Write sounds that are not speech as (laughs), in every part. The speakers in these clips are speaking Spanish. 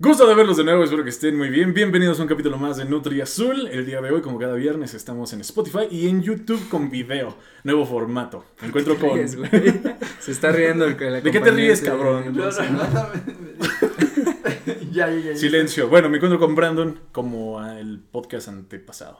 Gusto de verlos de nuevo, espero que estén muy bien. Bienvenidos a un capítulo más de Nutri Azul. El día de hoy, como cada viernes, estamos en Spotify y en YouTube con video. Nuevo formato. Me encuentro con. ríes? (laughs) Se está riendo el que la ¿De qué te ríes, cabrón? No, no, no, ya, ya, ya, ya. Silencio. Bueno, me encuentro con Brandon como el podcast antepasado.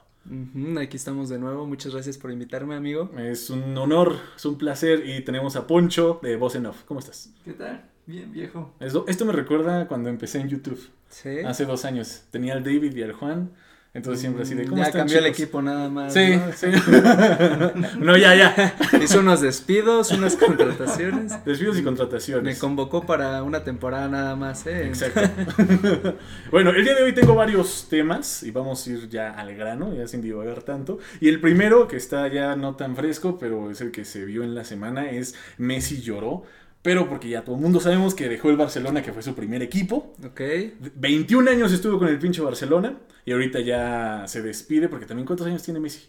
Aquí estamos de nuevo. Muchas gracias por invitarme, amigo. Es un honor, es un placer y tenemos a Poncho de Voz en Off. ¿Cómo estás? ¿Qué tal? Bien, viejo. Esto, esto me recuerda cuando empecé en YouTube Sí. hace dos años. Tenía al David y al Juan. Entonces siempre así de ¿cómo ya están, cambió el chicos?" equipo nada más. Sí, ¿no? sí. (laughs) no, ya, ya. (laughs) Hizo unos despidos, unas contrataciones. Despidos y Me contrataciones. convocó para una temporada nada más, ¿eh? Exacto. (laughs) bueno, el día de hoy tengo varios temas y vamos a ir ya al grano, ya sin divagar tanto. Y el primero, que está ya no tan fresco, pero es el que se vio en la semana, es Messi lloró. Pero porque ya todo el mundo sabemos que dejó el Barcelona, que fue su primer equipo. Ok. 21 años estuvo con el pinche Barcelona y ahorita ya se despide porque también ¿cuántos años tiene Messi?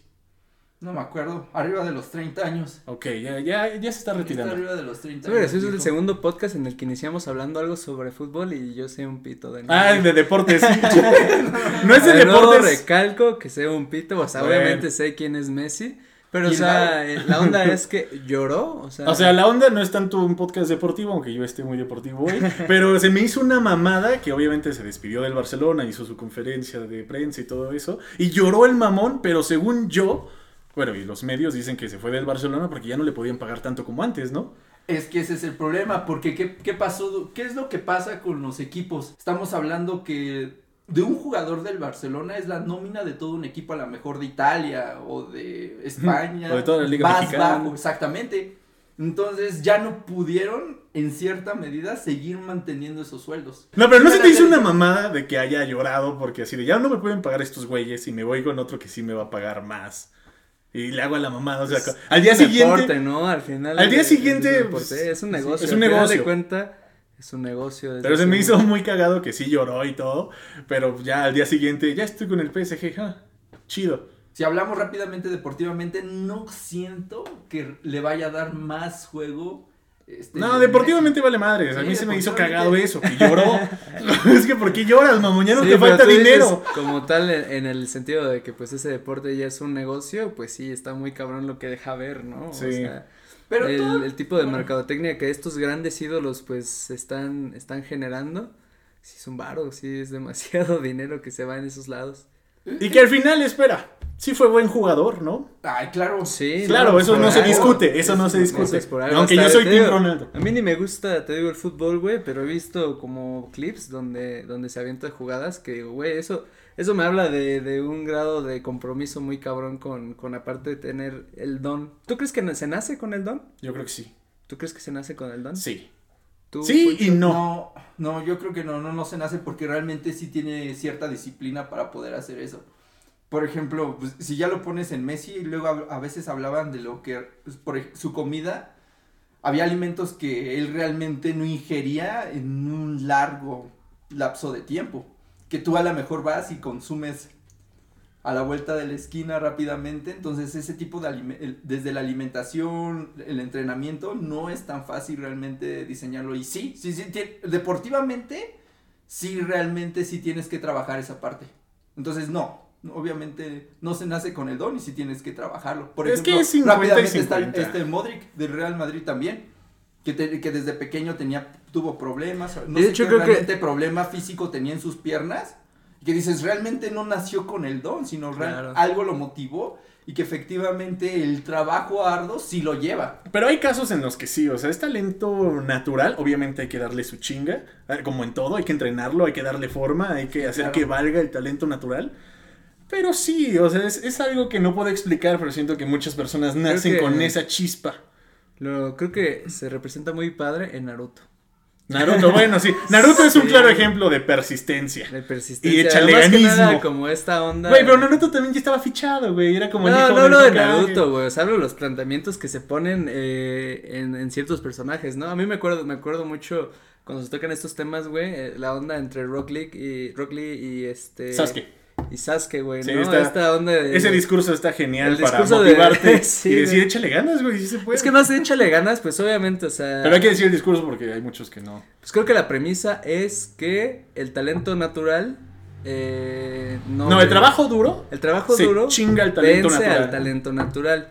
No me acuerdo. Arriba de los 30 años. Ok, ya, ya, ya se está Está retirando. arriba de los 30 Sí, pero años. ese es el segundo podcast en el que iniciamos hablando algo sobre fútbol y yo sé un pito de Ah, nada. de deportes. sí. (laughs) (laughs) no es de deportes. recalco que sé un pito, o sea, Bueno. obviamente sé quién es Messi, pero o sea, eh, la onda es (laughs) que lloró, o sea, O sea, la onda no es tanto un podcast deportivo, aunque yo esté muy deportivo hoy, (laughs) pero se me hizo una mamada que obviamente se despidió del Barcelona, hizo su conferencia de prensa y todo eso, y lloró el mamón, pero según yo, bueno, y los medios dicen que se fue del Barcelona porque ya no le podían pagar tanto como antes, ¿no? Es que ese es el problema, porque ¿qué, qué pasó? ¿Qué es lo que pasa con los equipos? Estamos hablando que de un jugador del Barcelona es la nómina de todo un equipo, a lo mejor de Italia o de España. O de toda la Liga más Mexicana. bajo, exactamente. Entonces ya no pudieron, en cierta medida, seguir manteniendo esos sueldos. No, pero no se te hizo una mamada de que haya llorado porque así de ya no me pueden pagar estos güeyes y me voy con otro que sí me va a pagar más. Y le hago a la mamada, o sea, es al día siguiente... deporte, ¿no? Al final Al día es- siguiente, es, un pues, es un sí, negocio, es un al final negocio. de cuenta es un negocio. Pero se me hizo muy cagado que sí lloró y todo, pero ya al día siguiente, ya estoy con el PSG, ja, chido. Si hablamos rápidamente deportivamente, no siento que le vaya a dar más juego. Este, No, deportivamente vale madres, a Sí, mí se me hizo cagado eso, que lloró. (laughs) es que ¿por qué lloras, mamón? Ya no Sí, te falta tú dices, dinero. como tal, en, el sentido de que pues ese deporte ya es un negocio, pues sí, está muy cabrón lo que deja ver, ¿no? O Sí. sea, Pero el, todo- el tipo de bueno. mercadotecnia que estos grandes ídolos pues están, están generando, sí es un varo, sí es demasiado (laughs) dinero que se va en esos lados. Y que al final, espera, sí fue buen jugador, ¿no? Ay, claro. Sí, Claro, eso no se discute, eso no se Eso discute. es por algo. Aunque yo soy te Team Ronaldo. A mí ni me gusta, te digo, el fútbol, güey, pero he visto como clips donde, donde se avientan jugadas que digo, güey, eso, eso me habla de, de un grado de compromiso muy cabrón con, con aparte de tener el don. ¿Tú crees que se nace con el don? Yo creo que sí. ¿Tú crees que se nace con el don? Sí. ¿Tú, Sí Poncho? y no. No, no, yo creo que no, no, no se nace porque realmente sí tiene cierta disciplina para poder hacer eso. Por ejemplo, pues, si ya lo pones en Messi, y luego a, a veces hablaban de lo que, pues, por su comida, había alimentos que él realmente no ingería en un largo lapso de tiempo. Que tú a lo mejor vas y consumes a la vuelta de la esquina rápidamente, entonces ese tipo de desde la alimentación, el entrenamiento, no es tan fácil realmente diseñarlo. Y sí, sí, sí, deportivamente, sí realmente sí tienes que trabajar esa parte. Entonces no, obviamente no se nace con el don y sí tienes que trabajarlo. Por Es que ejemplo, es 50 y rápidamente está 50. este Modric del Real Madrid también. Que, te- que desde pequeño tenía, tuvo problemas, no De sé hecho, qué creo que- realmente problema físico tenía en sus piernas, y que dices, realmente no nació con el don, sino Claro. algo lo motivó y que efectivamente el trabajo arduo sí lo lleva. Pero hay casos en los que sí, o sea, es talento natural, obviamente hay que darle su chinga, eh, como en todo, hay que entrenarlo, hay que darle forma, hay que hacer Claro. que valga el talento natural. Pero sí, o sea, es, es algo que no puedo explicar, pero siento que muchas personas nacen que- con esa chispa. Lo, creo que se representa muy padre en Naruto. Naruto, (laughs) bueno, sí, Naruto es un claro ejemplo de persistencia. De persistencia. Y échale Además que nada, como esta onda. Güey, pero Naruto también ya estaba fichado, güey, era como el No, hijo no hablo de. Naruto, güey. O sea, hablo de los planteamientos que se ponen eh, en, en ciertos personajes, ¿no? A mí me acuerdo, me acuerdo mucho cuando se tocan estos temas, güey, eh, la onda entre Rock Lee y Rock Lee y este Sasuke. Y Sasuke, güey, Sí, ¿no? está- Esta onda de... Ese discurso está genial para discurso de- motivarte (laughs) Sí, y decir, güey. échale ganas, güey, sí se puede. Es que más de échale ganas, pues obviamente, o sea... Pero hay que decir el discurso porque hay muchos que no. Pues creo que la premisa es que el talento natural eh, no... No, el trabajo duro El trabajo se duro chinga el talento vence natural. al talento natural.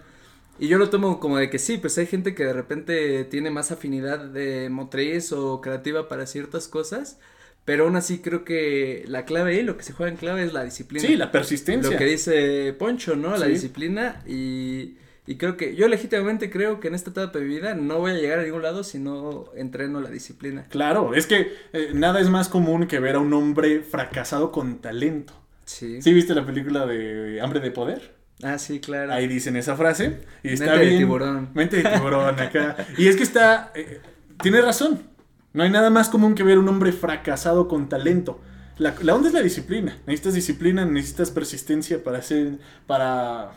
Y yo lo tomo como de que sí, pues hay gente que de repente tiene más afinidad de motriz o creativa para ciertas cosas, pero aún así creo que la clave ahí, lo que se juega en clave es la disciplina. Sí, la persistencia. Lo que dice Poncho, ¿no? La Sí. disciplina y, y creo que yo legítimamente creo que en esta etapa de mi vida no voy a llegar a ningún lado si no entreno la disciplina. Claro, es que eh, nada es más común que ver a un hombre fracasado con talento. Sí. ¿Sí viste la película de Hambre de Poder? Ah, sí, claro. Ahí dicen esa frase y está Mente de bien. tiburón. Mente de tiburón acá. Y es que está, eh, tiene razón. No hay nada más común que ver un hombre fracasado con talento. La, la onda es la disciplina. Necesitas disciplina, necesitas persistencia para hacer, para,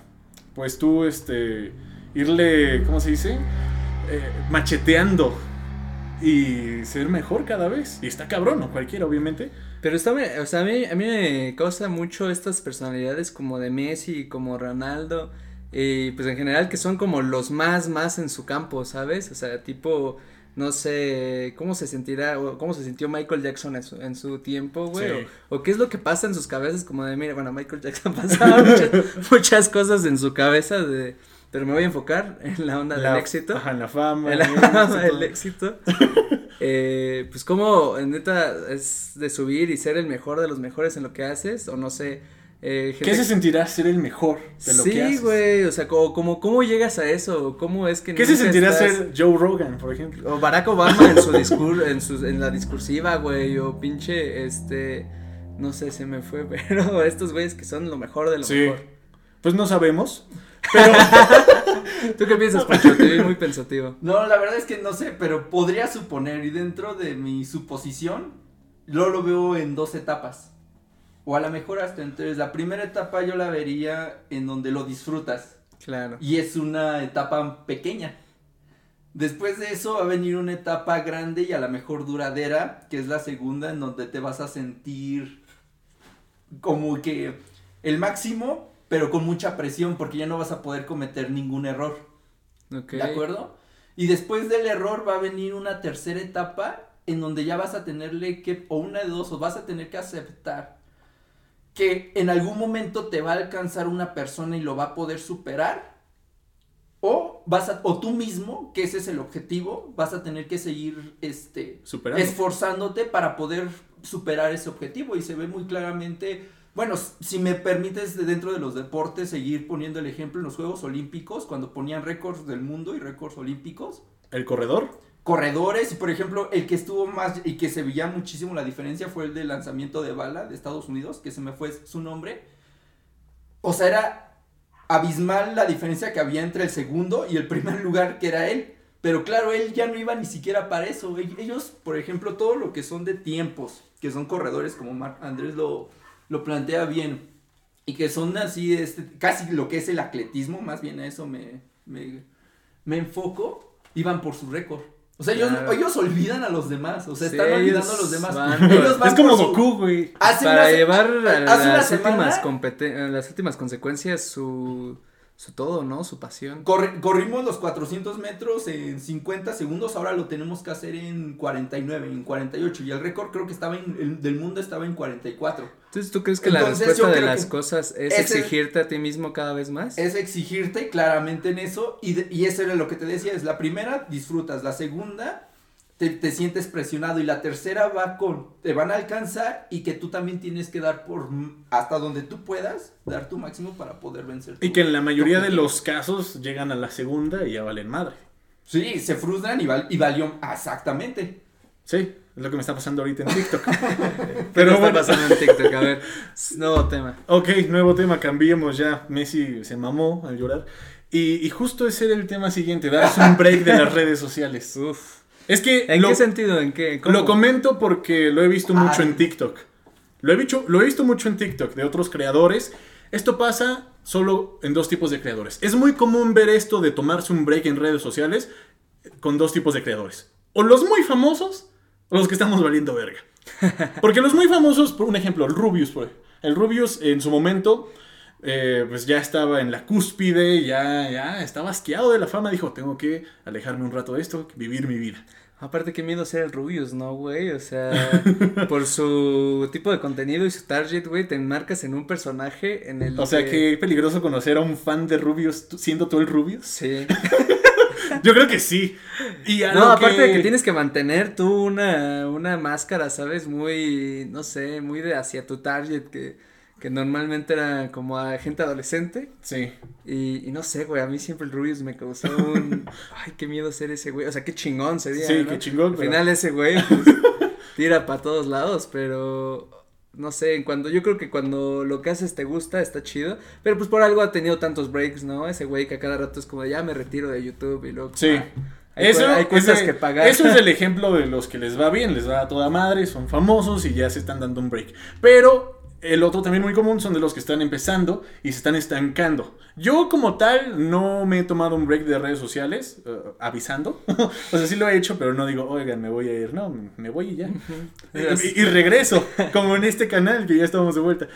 pues tú, este, irle, ¿cómo se dice? Eh, macheteando y ser mejor cada vez. Y está cabrón, no cualquiera, obviamente. Pero está, o sea, a mí, a mí me causa mucho estas personalidades como de Messi, como Ronaldo, y pues en general que son como los más, más en su campo, ¿sabes? O sea, tipo, no sé, cómo se sentirá, o cómo se sintió Michael Jackson en su, en su tiempo, güey, Sí. o, o qué es lo que pasa en sus cabezas, como de, mira, bueno, Michael Jackson (laughs) pasaba muchas, (laughs) muchas cosas en su cabeza de, pero me voy a enfocar en la onda La- del éxito. Ajá, en la fama. El, en (laughs) eso, el todo. éxito. Eh, pues como neta es de subir y ser el mejor de los mejores en lo que haces o no sé. Eh, ¿Qué se sentirá ser el mejor de lo sí, que haces? güey, o sea, como, como cómo llegas a eso, cómo es que ¿Qué se sentirá estás- ser Joe Rogan, por ejemplo? o Barack Obama en su discurso, en su, en la discursiva, güey, o pinche, este, no sé, se me fue, (laughs) pero estos güeyes que son lo mejor de lo Sí. mejor. Pues no sabemos. (laughs) Pero (laughs) ¿Tú qué piensas, Pancho? Te vi muy pensativo. No, la verdad es que no sé, pero podría suponer, y dentro de mi suposición, yo lo veo en dos etapas. O a lo mejor hasta entonces, la primera etapa yo la vería en donde lo disfrutas. Claro. Y es una etapa pequeña. Después de eso va a venir una etapa grande y a lo mejor duradera, que es la segunda, en donde te vas a sentir como que el máximo, pero con mucha presión, porque ya no vas a poder cometer ningún error. Ok. ¿De acuerdo? Y después del error va a venir una tercera etapa en donde ya vas a tenerle que, o una de dos, o vas a tener que aceptar que en algún momento te va a alcanzar una persona y lo va a poder superar. O vas a, o tú mismo, que ese es el objetivo, vas a tener que seguir este superando. esforzándote para poder superar ese objetivo. Y se ve muy claramente, bueno, si me permites de dentro de los deportes seguir poniendo el ejemplo en los Juegos Olímpicos, cuando ponían récords del mundo y récords olímpicos, ¿El corredor? Corredores, y por ejemplo, el que estuvo más y que se veía muchísimo la diferencia fue el de lanzamiento de bala de Estados Unidos, que se me fue su nombre. O sea, era abismal la diferencia que había entre el segundo y el primer lugar que era él. Pero claro, él ya no iba ni siquiera para eso. Ell- Ellos, por ejemplo, todo lo que son de tiempos, que son corredores, como Mar- Andrés lo, lo plantea bien, y que son así, este, casi lo que es el atletismo, más bien a eso me, me, me enfoco, iban por su récord. O sea, ellos, Claro. ellos olvidan a los demás, o sea, Sí, están olvidando ellos a los demás. van- Ellos van es como su- Goku, güey. Para una llevar a una las últimas a las últimas consecuencias su su todo, ¿no? Su pasión. Corri- corrimos los 400 metros en 50 segundos, ahora lo tenemos que hacer en 49, en 48 y el récord creo que estaba en, el del mundo estaba en 44. Entonces, ¿tú crees que la Entonces, respuesta yo de las cosas es exigirte a ti mismo cada vez más? Es exigirte claramente en eso y, de- y eso era lo que te decía, es la primera disfrutas, la segunda te, te sientes presionado y la tercera va con, te van a alcanzar y que tú también tienes que dar por hasta donde tú puedas, dar tu máximo para poder vencer. Y tu- que en la mayoría de los casos llegan a la segunda y ya valen madre. Sí, se frustran y, val- y valió exactamente. Sí, es lo que me está pasando ahorita en TikTok. (laughs) ¿Qué Pero te está bueno, pasando en TikTok? A ver, (laughs) nuevo tema. ok, nuevo tema, cambiemos ya. Messi se mamó al llorar. Y, y justo ese era el tema siguiente, darse un break de las redes sociales. Uf. Es que ¿En lo, qué sentido? ¿En qué? ¿Cómo? lo comento porque lo he visto mucho Ay. en TikTok. Lo he, visto, lo he visto mucho en TikTok de otros creadores. Esto pasa solo en dos tipos de creadores. Es muy común ver esto de tomarse un break en redes sociales con dos tipos de creadores. O los muy famosos o los que estamos valiendo verga. (laughs) Porque los muy famosos, por un ejemplo, el Rubius, por ejemplo. El Rubius en su momento, eh, pues ya estaba en la cúspide, ya, ya estaba asqueado de la fama. Dijo, tengo que alejarme un rato de esto, vivir mi vida. Aparte, qué miedo ser el Rubius, ¿no, güey? O sea, (laughs) por su tipo de contenido y su target, güey, te enmarcas en un personaje en el. O sea, qué peligroso conocer a un fan de Rubius siendo tú el Rubius. Sí. (laughs) Yo creo que sí. Y a No, aparte que... de que tienes que mantener tú una, una máscara, ¿sabes? Muy, no sé, muy de hacia tu target, que, que normalmente era como a gente adolescente. Sí. Y, y no sé, güey, a mí siempre el Rubius me causó (laughs) un... Ay, qué miedo ser ese güey. O sea, qué chingón sería, Sí, ¿no? qué chingón, Al pero- final ese güey, pues, (laughs) tira para todos lados, pero... No sé, cuando yo creo que cuando lo que haces te gusta, está chido. Pero pues por algo ha tenido tantos breaks, ¿no? Ese güey que a cada rato es como, ya me retiro de YouTube y luego... Sí. ah, hay, Eso, hay ese- que pagar. eso es el (laughs) ejemplo de los que les va bien, les va a toda madre, son famosos y ya se están dando un break. Pero el otro también muy común son de los que están empezando y se están estancando. Yo como tal no me he tomado un break de redes sociales eh, avisando. (laughs) o sea, sí lo he hecho, pero no digo, oigan, me voy a ir. No, me voy y ya. y, y regreso, como en este canal que ya estamos de vuelta.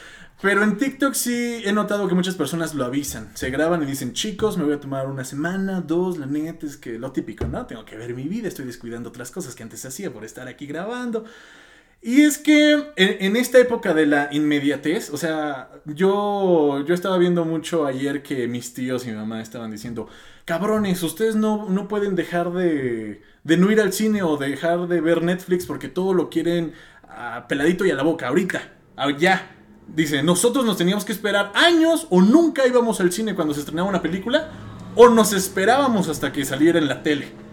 Pero en TikTok sí he notado que muchas personas lo avisan. Se graban y dicen, chicos, me voy a tomar una semana, dos, la neta es que lo típico, ¿no? Tengo que ver mi vida, estoy descuidando otras cosas que antes hacía por estar aquí grabando. Y es que en, esta época de la inmediatez, o sea, yo, yo estaba viendo mucho ayer que mis tíos y mi mamá estaban diciendo, cabrones, ustedes no, no pueden dejar de, de no ir al cine o dejar de ver Netflix porque todo lo quieren peladito y a la boca, ahorita, ah, ya. Dice, nosotros nos teníamos que esperar años o nunca íbamos al cine cuando se estrenaba una película o nos esperábamos hasta que saliera en la tele.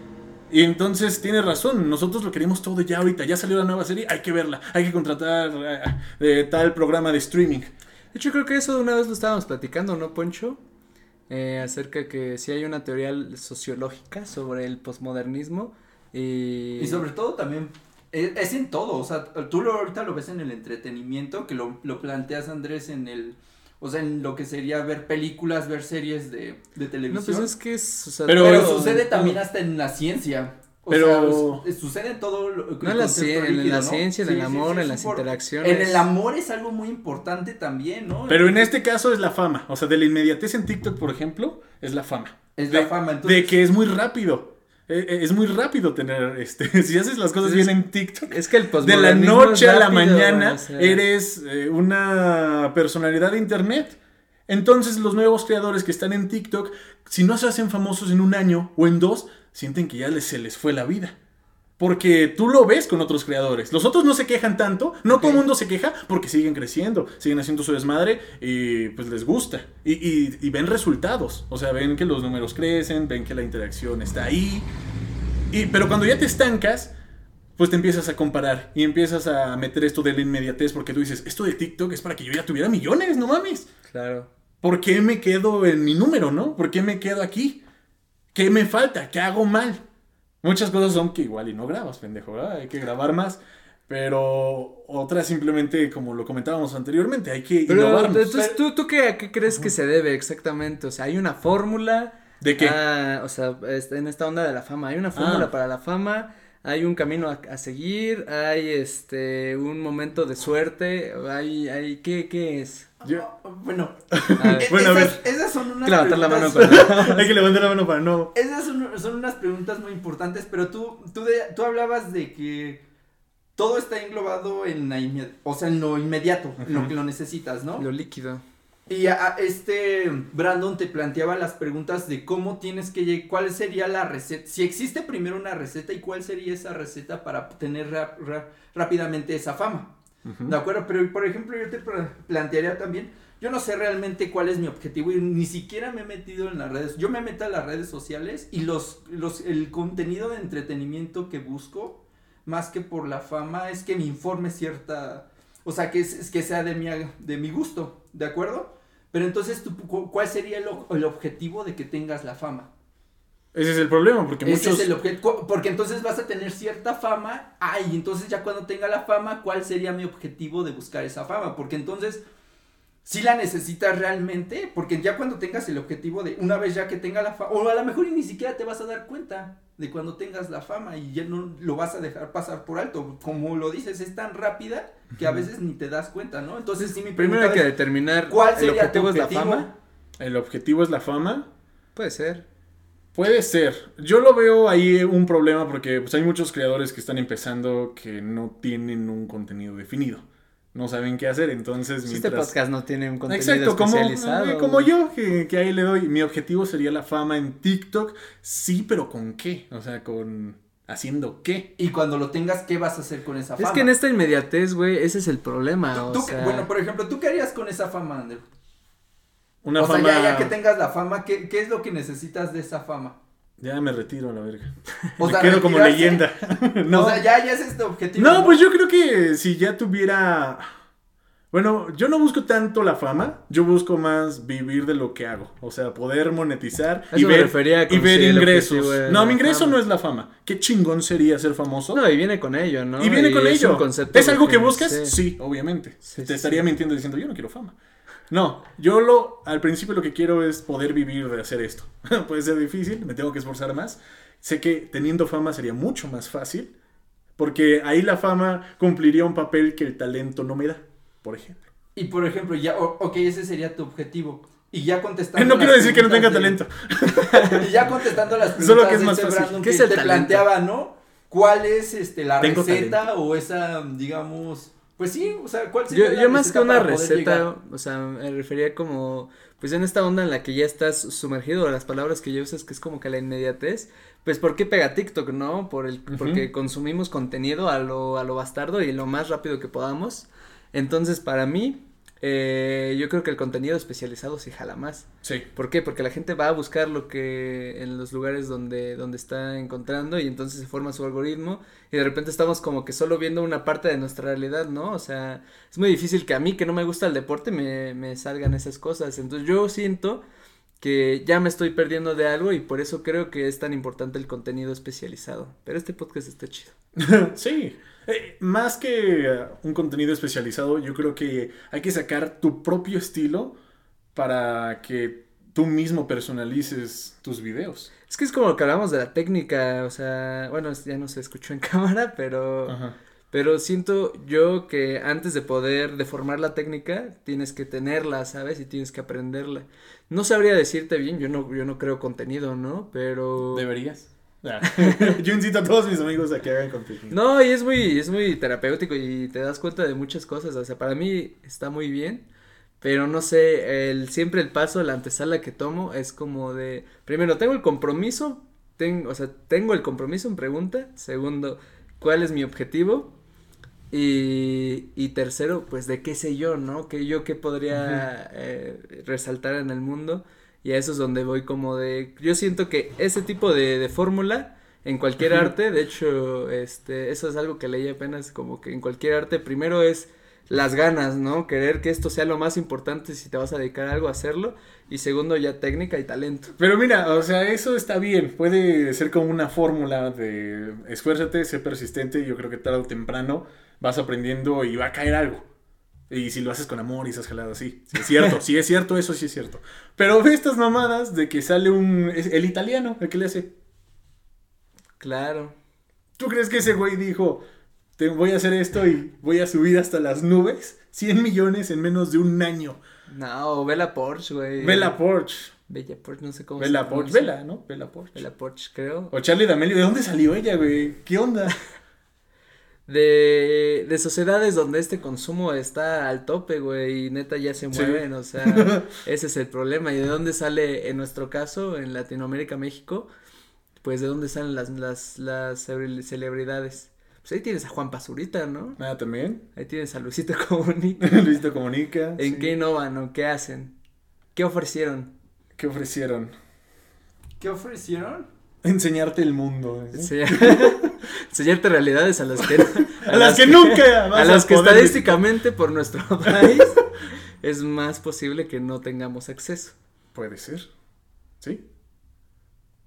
Y entonces tiene razón, nosotros lo queremos todo ya ahorita, ya salió la nueva serie, hay que verla, hay que contratar eh, tal programa de streaming. De hecho, creo que eso de una vez lo estábamos platicando, ¿no, Poncho? Eh, acerca de que sí hay una teoría sociológica sobre el posmodernismo y... Y sobre todo también es, es en todo, o sea, tú lo, ahorita lo ves en el entretenimiento, que lo, lo planteas Andrés en el, o sea, en lo que sería ver películas, ver series de, de No, televisión. pues es que es... o sea, Pero- sucede también hasta en la ciencia. O Pero- sea, es- sucede en todo lo No en la, en la ¿no? ciencia, en Sí, el sí, amor, sí, en las por- interacciones. En el amor es algo muy importante también, ¿no? Pero en este caso es la fama, o sea, de la inmediatez en TikTok, por ejemplo, es la fama. Es de, la fama, entonces. De que es muy rápido. Eh, eh, Es muy rápido tener, este, (laughs) si haces las cosas bien en TikTok, Es que el de la noche a la mañana o sea, eres eh, una personalidad de internet. Entonces los nuevos creadores que están en TikTok, si no se hacen famosos en un año o en dos, sienten que ya les, se les fue la vida. Porque tú lo ves con otros creadores. Los otros no se quejan tanto, no todo el mundo se queja porque siguen creciendo, siguen haciendo su desmadre y pues les gusta. Y, y- y ven resultados. O sea, ven que los números crecen, ven que la interacción está ahí. Y, pero cuando ya te estancas, pues te empiezas a comparar y empiezas a meter esto de la inmediatez porque tú dices, esto de TikTok es para que yo ya tuviera millones, no mames. Claro. ¿Por qué me quedo en mi número, no? ¿Por qué me quedo aquí? ¿Qué me falta? ¿Qué hago mal? Muchas cosas son que igual y no grabas, pendejo, ¿verdad? Hay que grabar más. Pero otras simplemente, como lo comentábamos anteriormente, hay que Pero innovarnos. entonces, ¿tú, tú qué, a qué crees que se debe exactamente? O sea, hay una fórmula. ¿De qué? Ah, o sea, en esta onda de la fama, hay una fórmula Ah. para la fama, hay un camino a, a seguir, hay este un momento de suerte, hay, hay, ¿qué, qué es? Yo- Bueno, A ver, e- Bueno, a esas, esas son unas la mano preguntas- (laughs) hay que levantar la mano para no. Esas son, son unas preguntas muy importantes, pero tú, tú, de- tú hablabas de que todo está englobado en la o sea, en lo inmediato, en lo que lo necesitas, ¿no? Lo líquido. Y a- a este Brandon te planteaba las preguntas de cómo tienes que llegar, cuál sería la receta, si existe primero una receta y cuál sería esa receta para obtener rápidamente esa fama. ¿De acuerdo? Pero por ejemplo yo te pla- plantearía también, yo no sé realmente cuál es mi objetivo y ni siquiera me he metido en las redes, yo me meto a las redes sociales y los, los, el contenido de entretenimiento que busco, más que por la fama, es que me informe cierta, o sea, que, es, que sea de mi, de mi gusto, ¿de acuerdo? Pero entonces, tú, cu- ¿cuál sería el, el objetivo de que tengas la fama? Ese es el problema, porque Ese muchos... es el objetivo, porque entonces vas a tener cierta fama, ay, entonces ya cuando tenga la fama, ¿cuál sería mi objetivo de buscar esa fama? Porque entonces, si la necesitas realmente, porque ya cuando tengas el objetivo de, una vez ya que tenga la fama, o a lo mejor y ni siquiera te vas a dar cuenta, de cuando tengas la fama y ya no lo vas a dejar pasar por alto. Como lo dices, es tan rápida que a veces ni te das cuenta, ¿no? Entonces sí mi Primero hay que es, determinar ¿cuál el sería tu objetivo es la objetivo? fama. El objetivo es la fama. Puede ser. Puede ser. Yo lo veo ahí un problema porque pues, hay muchos creadores que están empezando que no tienen un contenido definido. No saben qué hacer, entonces Si Este mientras... podcast no tiene un contenido Exacto, como, especializado. eh, como yo, que, que ahí le doy. Mi objetivo sería la fama en TikTok. Sí, pero ¿con qué? O sea, con... ¿Haciendo qué? Y cuando lo tengas, ¿qué vas a hacer con esa fama? Es que en esta inmediatez, güey, ese es el problema. Tú- o tú- sea, Bueno, por ejemplo, ¿tú qué harías con esa fama, Ander? Una o fama... sea, ya, ya que tengas la fama, ¿qué, ¿qué es lo que necesitas de esa fama? Ya me retiro a la verga. (laughs) O me sea, quedo como leyenda. (laughs) (laughs) no, O sea, ya, ya es este objetivo. no, pues yo creo que si ya tuviera... Bueno, yo no busco tanto la fama, yo busco más vivir de lo que hago. O sea, poder monetizar y ver, refería y ver si ingresos. No, mi ingreso fama. no es la fama. Qué chingón sería ser famoso. No, y viene con ello, ¿no? y viene con es ello. un concepto ¿Es algo que que- buscas? sí. Sí, obviamente. Sí, Te sí, estaría sí. mintiendo diciendo, yo no quiero fama. No, yo lo, al principio lo que quiero es poder vivir de hacer esto. (laughs) Puede ser difícil, me tengo que esforzar más. Sé que teniendo fama sería mucho más fácil, porque ahí la fama cumpliría un papel que el talento no me da, por ejemplo. Y por ejemplo, ya, o- ok, ese sería tu objetivo. Y ya contestando. No quiero decir que no tenga talento. (laughs) y ya contestando las preguntas Solo que es de más este fácil. Brandon ¿Qué que es el te talento? planteaba, ¿no? ¿Cuál es este la Tengo receta talento. o esa, digamos, pues sí, o sea, cuál sería Yo, la yo más que una receta, o sea, me refería como, pues en esta onda en la que ya estás sumergido, las palabras que yo usas, que es como que la inmediatez, pues ¿por qué pega TikTok, no? Por el, porque consumimos contenido a lo, a lo bastardo y lo más rápido que podamos. Entonces, para mí, eh, yo creo que el contenido especializado sí jala más. Sí. ¿Por qué? Porque la gente va a buscar lo que en los lugares donde, donde está encontrando y entonces se forma su algoritmo y de repente estamos como que solo viendo una parte de nuestra realidad, ¿no? O sea, es muy difícil que a mí que no me gusta el deporte me, me salgan esas cosas. Entonces yo siento que ya me estoy perdiendo de algo y por eso creo que es tan importante el contenido especializado. Pero este podcast está chido. (laughs) sí. Eh, más que eh, un contenido especializado, yo creo que hay que sacar tu propio estilo para que tú mismo personalices tus videos. Es que es como lo que hablamos de la técnica, o sea, bueno, ya no se escuchó en (laughs) cámara, pero... Ajá. Pero siento yo que antes de poder deformar la técnica, tienes que tenerla, ¿sabes? Y tienes que aprenderla. No sabría decirte bien, yo no, yo no creo contenido, ¿no? Pero. Deberías. (laughs) Yo incito a todos mis amigos a que hagan contenido. No, y es muy, es muy terapéutico y te das cuenta de muchas cosas. O sea, para mí está muy bien. Pero no sé, el, siempre el paso, la antesala que tomo es como de. Primero, tengo el compromiso. Tengo, o sea, tengo el compromiso en pregunta. Segundo, ¿cuál es mi objetivo? Y, y tercero, pues de qué sé yo, ¿no? Que yo qué podría eh, resaltar en el mundo. Y a eso es donde voy como de, yo siento que ese tipo de, de fórmula en cualquier arte, de hecho, este, eso es algo que leí apenas como que en cualquier arte primero es las ganas, ¿no? Querer que esto sea lo más importante si te vas a dedicar a algo, hacerlo. Y segundo, ya técnica y talento. Pero mira, o sea, eso está bien. Puede ser como una fórmula de esfuérzate, sé persistente. Yo creo que tarde o temprano vas aprendiendo y va a caer algo. Y si lo haces con amor y esas jaladas, sí. Sí es cierto, sí es cierto, eso sí es cierto. Pero ve estas mamadas de que sale un. el italiano, el que le hace. Claro. ¿Tú crees que ese güey dijo, te voy a hacer esto y voy a subir hasta las nubes? 100 millones en menos de un año. No, Vela Porsche, güey. Vela Porsche. Bella Porsche, no sé cómo Vela se Porsche. pronuncia. Vela, ¿no? Vela Porsche. Vela Porsche, creo. O Charlie D'Amelio. ¿De dónde salió ella, güey? ¿Qué onda? (laughs) De, de sociedades donde este consumo está al tope, güey, y neta ya se Sí. mueven, o sea, (laughs) ese es el problema. ¿Y de dónde sale, en nuestro caso, en Latinoamérica, México? Pues de dónde salen las, las, las celebridades. Pues ahí tienes a Juan Pazurita, ¿no? Nada, también. Ahí tienes a Luisito Comunica. (laughs) Luisito Comunica. ¿En sí. qué innovan o qué hacen? ¿Qué ofrecieron? ¿Qué ofrecieron? ¿Qué ofrecieron? Enseñarte el mundo. ¿eh? (laughs) Enseñarte realidades a las que (laughs) A las que nunca vas a las que poder estadísticamente por nuestro (laughs) país es más posible que no tengamos acceso. Puede ser. ¿Sí?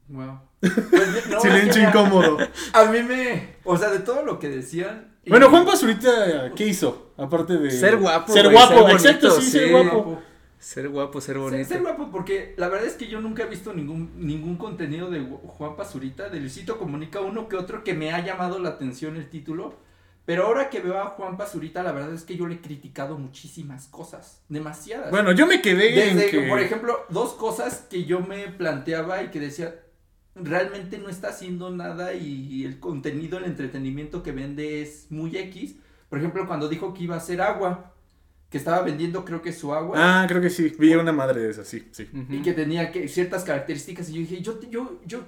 Wow. Pues, no, Silencio es que, incómodo. (laughs) A mí me, o sea, de todo lo que decían. y- Bueno, Juan Pazurita, ¿qué hizo? Aparte de. Ser guapo, Ser güey, guapo, ser bonito, exacto, sí, ser sí. guapo. Ser guapo, ser Ser, bonito. ser guapo, porque la verdad es que yo nunca he visto ningún, ningún contenido de Juan Pazurita, de Luisito Comunica, uno que otro que me ha llamado la atención el título. Pero ahora que veo a Juan Pazurita, la verdad es que yo le he criticado muchísimas cosas, demasiadas. Bueno, yo me quedé en Desde, que... por ejemplo, dos cosas que yo me planteaba y que decía, realmente no está haciendo nada y el contenido, el entretenimiento que vende es muy X. Por ejemplo, cuando dijo que iba a hacer agua, que estaba vendiendo creo que su agua Ah, creo que sí. Vi una madre de esas, sí, sí. Y que tenía que, ciertas características y yo dije, yo, yo, yo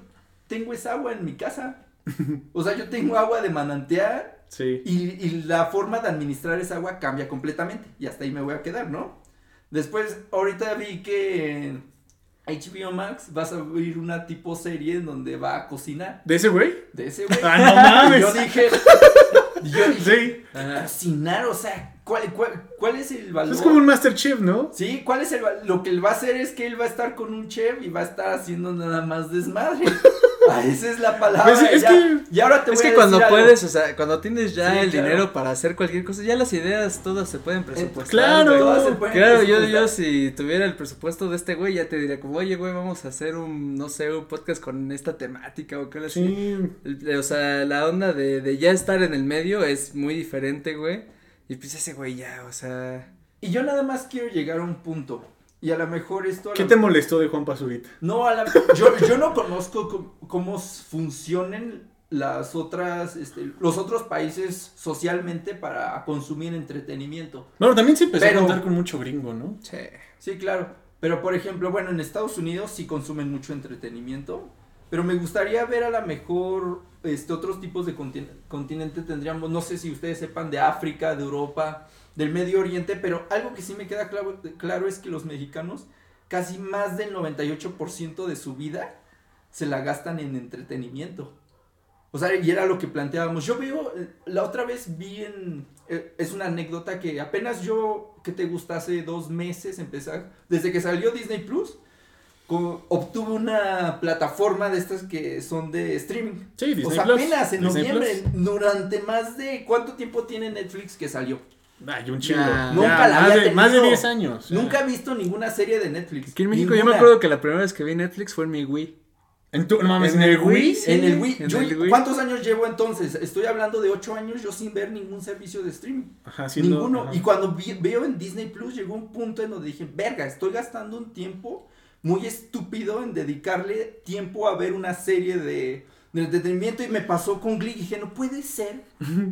tengo esa agua en mi casa. (laughs) O sea, yo tengo agua de manantial Sí. y, y la forma de administrar esa agua cambia completamente. Y hasta ahí me voy a quedar, ¿no? Después, ahorita vi que en HBO Max vas a ver una tipo serie en donde va a cocinar. ¿De ese güey? De ese güey. Ah, no Y mames. yo dije, (laughs) y yo dije, Sí. Cocinar, o sea, ¿cuál, cuál, cuál es el valor? Es como un Masterchef, ¿no? Sí, ¿cuál es el va- lo que él va a hacer es que él va a estar con un chef y va a estar haciendo nada más desmadre. (laughs) Ah, esa es la palabra. Pues, es ya. que- y ahora te Es voy a que cuando decir algo. puedes, o sea, cuando tienes ya Sí, el claro. dinero para hacer cualquier cosa, ya las ideas todas se pueden presupuestar. claro. Todas se pueden Claro, yo, presupuestar. yo si tuviera el presupuesto de este güey, ya te diría como, oye, güey, vamos a hacer un, no sé, un podcast con esta temática o qué así. Sí. El- O sea, la onda de, de ya estar en el medio es muy diferente, güey. Y pues ese güey ya, o sea... Y yo nada más quiero llegar a un punto. Y a lo mejor esto. ¿Qué te molestó de Juan Pazurita? No, a la... yo, yo no conozco cómo, cómo funcionen las otras, este, los otros países socialmente para consumir entretenimiento. Bueno, también se empezó Pero- a contar con mucho gringo, ¿no? Sí. Sí, claro. Pero por ejemplo, bueno, en Estados Unidos sí consumen mucho entretenimiento. Pero me gustaría ver a lo mejor este, otros tipos de continente, continente tendríamos, no sé si ustedes sepan de África, de Europa, del Medio Oriente, pero algo que sí me queda claro, claro es que los mexicanos casi más del 98% de su vida se la gastan en entretenimiento. O sea, y era lo que planteábamos. Yo veo, eh, la otra vez vi en, eh, es una anécdota que apenas yo, que te gusta, hace dos meses empezar, desde que salió Disney Plus, co- obtuve una plataforma de estas que son de streaming. Sí, Disney o sea, Plus. apenas en Disney noviembre, Plus. durante más de, ¿cuánto tiempo tiene Netflix que salió? Ay, un chingo. Ya. Nunca la más, había de, más de tenido. 10 años. ya. Nunca he visto ninguna serie de Netflix. Aquí en México yo me acuerdo que la primera vez que vi Netflix fue en mi Wii. En tu, no mames, En en, el Wii. Wii, sí. En el Wii, En yo- el Wii. ¿cuántos años llevo entonces? Estoy hablando de ocho años yo sin ver ningún servicio de streaming. Ajá, siendo- Ninguno. ajá. Y cuando vi- veo en Disney Plus llegó un punto en donde dije, verga, estoy gastando un tiempo muy estúpido en dedicarle tiempo a ver una serie de, de entretenimiento y me pasó con Glee y dije, no puede ser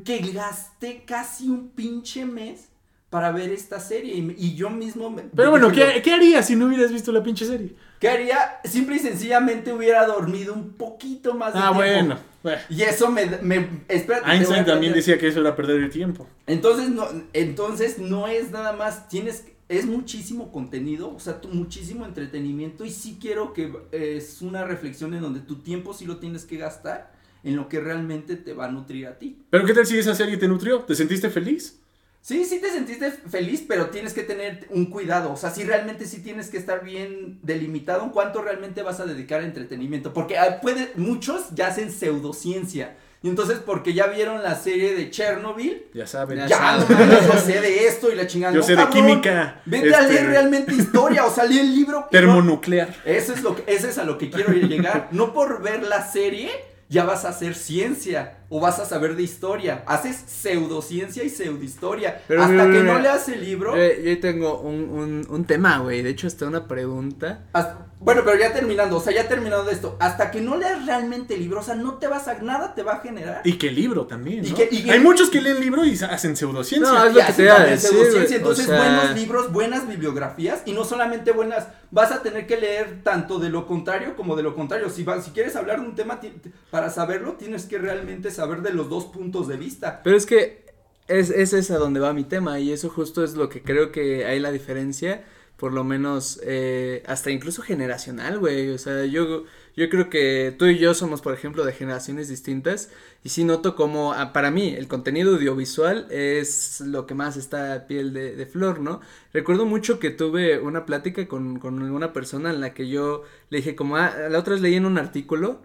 que gaste casi un pinche mes para ver esta serie y, y yo mismo me... Pero bueno, dije, ¿qué, ¿qué harías si no hubieras visto la pinche serie? ¿Qué haría? Simple y sencillamente hubiera dormido un poquito más de Ah, tiempo. bueno. bueno. Y eso me... me espérate, Einstein también decía que eso era perder el tiempo. Entonces no, entonces no es nada más, tienes, es muchísimo contenido, o sea, muchísimo entretenimiento y sí quiero que es una reflexión en donde tu tiempo sí lo tienes que gastar en lo que realmente te va a nutrir a ti. Pero ¿qué tal si esa serie te nutrió? ¿Te sentiste feliz? Sí, sí te sentiste feliz, pero tienes que tener un cuidado, o sea, sí realmente sí tienes que estar bien delimitado en cuánto realmente vas a dedicar a entretenimiento, porque ah, puede, muchos ya hacen pseudociencia. Y entonces, porque ya vieron la serie de Chernobyl, Ya saben. Ya Ya, no sabes. mames, yo sé de esto y la chingada. Yo No, sé de química. Vete a este, leer realmente historia o salí el libro. no- Termonuclear. Eso es lo que, ese es a lo que quiero llegar. No por ver la serie ya vas a hacer ciencia o vas a saber de historia. Haces pseudociencia y pseudohistoria. Pero Hasta mira, que mira, no leas el libro. Eh, yo tengo un, un, un tema, güey. De hecho, está una pregunta. hasta- bueno, pero ya terminando, o sea, ya terminando esto. Hasta que no leas realmente el libro, o sea, no te vas a, nada te va a generar. Y que libro también, Y ¿no? que- y que- Hay muchos que leen libro y hacen pseudociencia. No, es Y lo que te iba a decir, güey, o Entonces, sea- buenos libros, buenas bibliografías y no solamente buenas, vas a tener que leer tanto de lo contrario como de lo contrario. Si, vas, si quieres hablar de un tema, ti- para saberlo tienes que realmente saber de los dos puntos de vista. Pero es que es, es esa donde va mi tema y eso justo es lo que creo que hay la diferencia, por lo menos eh, hasta incluso generacional, güey. O sea, yo, yo creo que tú y yo somos, por ejemplo, de generaciones distintas y sí noto como, ah, para mí, el contenido audiovisual es lo que más está a piel de, de flor, ¿no? Recuerdo mucho que tuve una plática con, con alguna persona en la que yo le dije como, ah, la otra vez leí en un artículo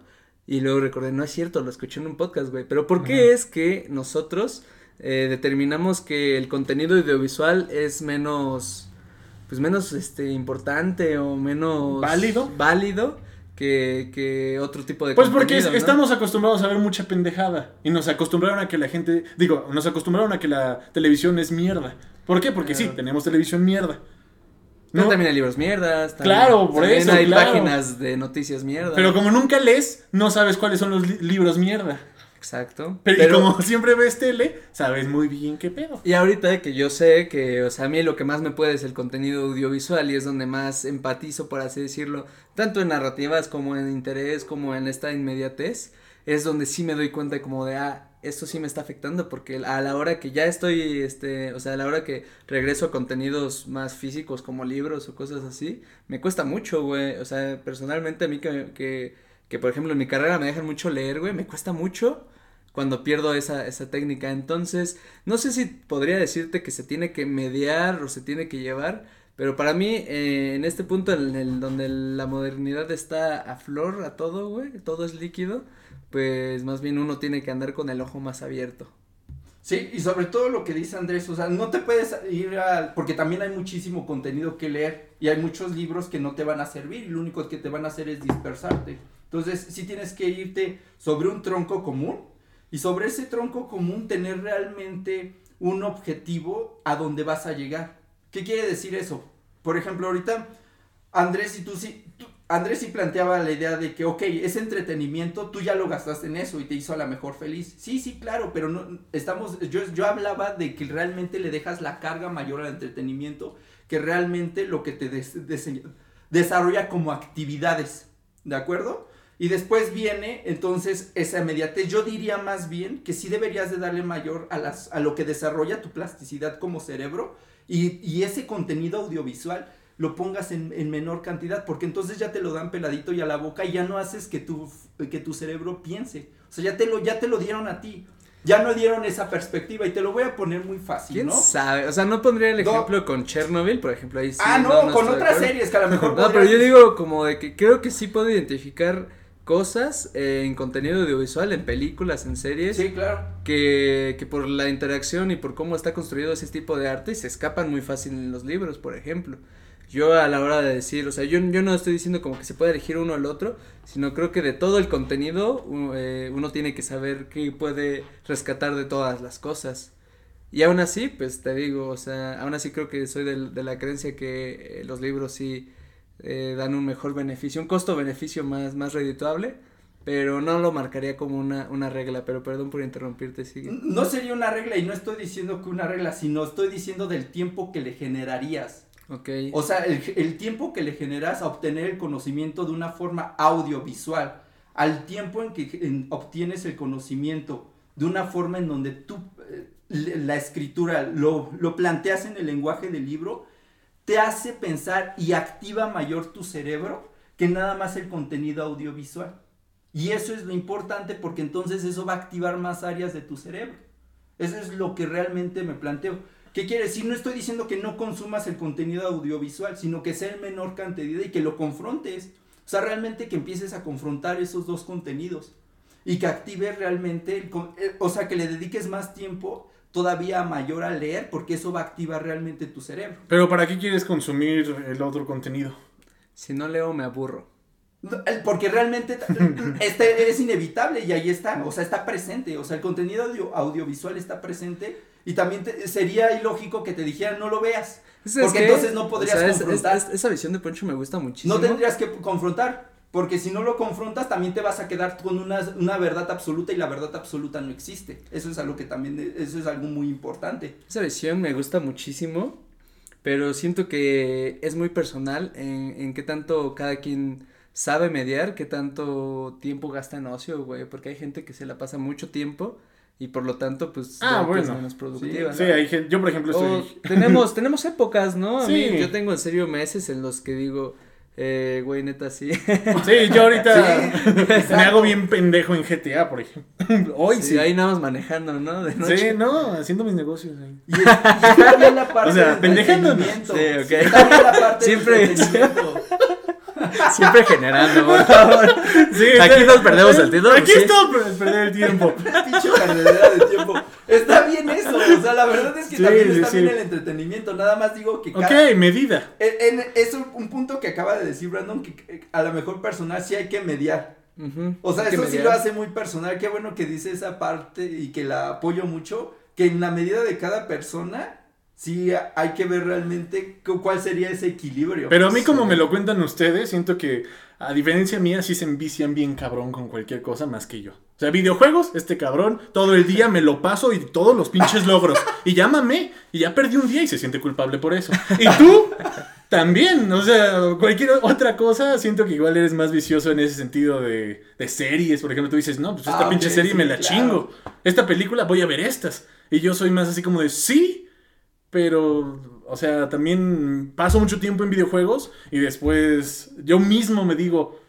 y luego recordé, no es cierto, lo escuché en un podcast, güey. Pero ¿por qué es que nosotros eh, determinamos que el contenido audiovisual es menos, pues menos este importante o menos ¿Válido? válido que, que otro tipo de Pues porque contenido, es- ¿no? estamos acostumbrados a ver mucha pendejada. Y nos acostumbraron a que la gente. Digo, nos acostumbraron a que la televisión es mierda. ¿Por qué? Porque sí, tenemos televisión mierda. Pero ¿No? también hay libros mierdas. también- Claro, por también eso, hay claro. páginas de noticias mierda. Pero como nunca lees, no sabes cuáles son los li- libros mierda. Exacto. Pero, y como (laughs) siempre ves tele, sabes muy bien qué pedo. Y ahorita que yo sé que, o sea, a mí lo que más me puede es el contenido audiovisual y es donde más empatizo, por así decirlo, tanto en narrativas como en interés, como en esta inmediatez, es donde sí me doy cuenta como de, ah, esto sí me está afectando porque a la hora que ya estoy, este, o sea, a la hora que regreso a contenidos más físicos como libros o cosas así, me cuesta mucho, güey, o sea, personalmente a mí que, que, que por ejemplo en mi carrera me dejan mucho leer, güey, me cuesta mucho cuando pierdo esa, esa técnica. Entonces, no sé si podría decirte que se tiene que mediar o se tiene que llevar, pero para mí, eh, en este punto en el donde la modernidad está a flor a todo, güey, todo es líquido, pues más bien uno tiene que andar con el ojo más abierto. Sí, y sobre todo lo que dice Andrés, o sea, no te puedes ir al, porque también hay muchísimo contenido que leer y hay muchos libros que no te van a servir y lo único que te van a hacer es dispersarte. Entonces, sí tienes que irte sobre un tronco común y sobre ese tronco común tener realmente un objetivo a donde vas a llegar. ¿Qué quiere decir eso? Por ejemplo, ahorita Andrés y tú tú- Andrés sí planteaba la idea de que, ok, ese entretenimiento, tú ya lo gastaste en eso y te hizo a la mejor feliz. Sí, sí, claro, pero no, estamos, yo, yo hablaba de que realmente le dejas la carga mayor al entretenimiento que realmente lo que te desarrolla como actividades, ¿de acuerdo? Y después viene entonces esa inmediatez. Yo diría más bien que sí deberías de darle mayor a, las, a lo que desarrolla tu plasticidad como cerebro y, y ese contenido audiovisual lo pongas en, en menor cantidad, porque entonces ya te lo dan peladito y a la boca y ya no haces que tu, que tu cerebro piense. O sea, ya te, lo, ya te lo dieron a ti. Ya no dieron esa perspectiva y te lo voy a poner muy fácil, ¿Quién ¿no? sabe? O sea, no pondría el No. ejemplo con Chernobyl, por ejemplo, ahí sí. ah, no, no con otras series que a lo mejor (laughs) No, pero yo digo como de que creo que sí puedo identificar cosas eh, en contenido audiovisual, en películas, en series, Sí, claro. que, que por la interacción y por cómo está construido ese tipo de arte se escapan muy fácil en los libros, por ejemplo. Yo a la hora de decir, o sea, yo, yo no estoy diciendo como que se puede elegir uno al otro, sino creo que de todo el contenido u- eh, uno tiene que saber qué puede rescatar de todas las cosas. Y aún así, pues te digo, o sea, aún así creo que soy del- de, la creencia que eh, los libros sí eh, dan un mejor beneficio, un costo-beneficio más, más redituable, pero no lo marcaría como una, una regla, pero perdón por interrumpirte, sigue. No sería una regla y no estoy diciendo que una regla, sino estoy diciendo del tiempo que le generarías. Ok. O sea, el, el tiempo que le generas a obtener el conocimiento de una forma audiovisual, al tiempo en que en- obtienes el conocimiento de una forma en donde tú, eh, la escritura, lo, lo planteas en el lenguaje del libro, te hace pensar y activa mayor tu cerebro que nada más el contenido audiovisual. Y eso es lo importante porque entonces eso va a activar más áreas de tu cerebro. Eso es lo que realmente me planteo. ¿Qué quiere decir? No estoy diciendo que no consumas el contenido audiovisual, sino que sea en menor cantidad y que lo confrontes. O sea, realmente que empieces a confrontar esos dos contenidos y que actives realmente, el con- eh, o sea, que le dediques más tiempo todavía mayor a leer porque eso va a activar realmente tu cerebro. Pero ¿para qué quieres consumir el otro contenido? Si no leo, me aburro. Porque realmente (laughs) este es inevitable y ahí está, o sea, está presente, o sea, el contenido audio- audiovisual está presente y también te- sería ilógico que te dijeran no lo veas, ¿Sabes porque qué? entonces no podrías O sea, es- confrontar. es- es- esa visión de Poncho me gusta muchísimo. no tendrías que confrontar, porque si no lo confrontas también te vas a quedar con una, una verdad absoluta y la verdad absoluta no existe. Eso es algo que también, eso es algo muy importante. Esa visión me gusta muchísimo, pero siento que es muy personal en, en qué tanto cada quien sabe mediar, qué tanto tiempo gasta en ocio, güey, porque hay gente que se la pasa mucho tiempo y por lo tanto, pues, Ah, bueno. menos productiva. Sí, ¿no? hay gente, yo por ejemplo estoy... (laughs) tenemos, tenemos épocas, ¿no? A mí, Sí. yo tengo en serio meses en los que digo, eh, güey, neta, sí. (laughs) Sí, yo ahorita Sí, me exacto. hago bien pendejo en GTA, por ejemplo. Hoy sí. ahí nada más manejando, ¿no? De noche. Sí, no, haciendo mis negocios ahí. Y, y está bien la parte (laughs) O sea, pendejando. Sí, ok. Está bien la parte Siempre-. Siempre generando, por favor. Sí, Aquí sí. nos perdemos el tiempo, Aquí sí. está per- perder el tiempo. Una (laughs) pinche perdedera de tiempo. Está bien eso, o sea, la verdad es que Sí, también está sí. bien el entretenimiento. Nada más digo que cada- Ok, medida. En- en- es un, un punto que acaba de decir Brandon que a lo mejor personal sí hay que mediar. O sea, hay eso sí lo hace muy personal. Qué bueno que dice esa parte y que la apoyo mucho. Que en la medida de cada persona, sí hay que ver realmente cu- cuál sería ese equilibrio. Pero a mí, como me lo cuentan ustedes, siento que, a diferencia mía, sí se envician bien cabrón con cualquier cosa más que yo. O sea, videojuegos, este cabrón, todo el día me lo paso y todos los pinches logros. Y llámame, y ya perdí un día y se siente culpable por eso. Y tú, también. O sea, cualquier otra cosa, siento que igual eres más vicioso en ese sentido de, de series. Por ejemplo, tú dices, no, pues esta Ah, pinche serie sí, me la claro. chingo. Esta película voy a ver estas. Y yo soy más así como de, sí, pero, o sea, también paso mucho tiempo en videojuegos y después yo mismo me digo,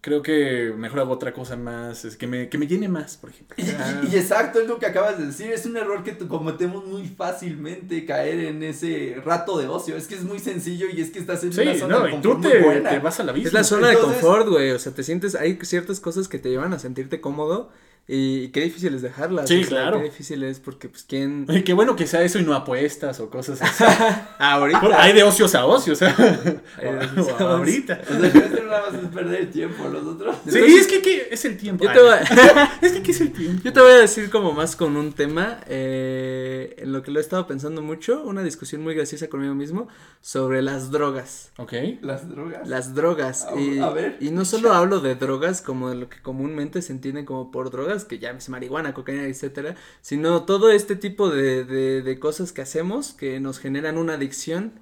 creo que mejor hago otra cosa más, es que me, que me llene más, por ejemplo. Y, (laughs) y- y exacto, es lo que acabas de decir, es un error que cometemos muy fácilmente caer en ese rato de ocio, es que es muy sencillo y es que estás en Sí, una zona no, de y confort tú muy te, buena. te vas a la vida. Es la zona de confort, güey. O sea, te sientes. Hay ciertas cosas que te llevan a sentirte cómodo. Y qué difícil es dejarlas. Sí, o sea, claro. Qué difícil es porque, pues, ¿quién. (laughs) Y qué bueno que sea eso y no apuestas o cosas así. (laughs) Ahorita. Por- Hay de ocios a ocios, o- o (laughs) ahorita. O sea, que nada más es perder el tiempo, los otros. Sí, Entonces- es que ¿qué es el tiempo. Yo te, Ay, voy a, Es que ¿qué es el tiempo? yo te voy a decir como más con un tema eh, en lo que lo he estado pensando mucho, una discusión muy graciosa conmigo mismo sobre las drogas. Ok. Las drogas. Las drogas. A- y, a ver, y no solo hablo de drogas como de lo que comúnmente se entiende como por drogas, que ya es marihuana, cocaína, etcétera, sino todo este tipo de, de, de cosas que hacemos que nos generan una adicción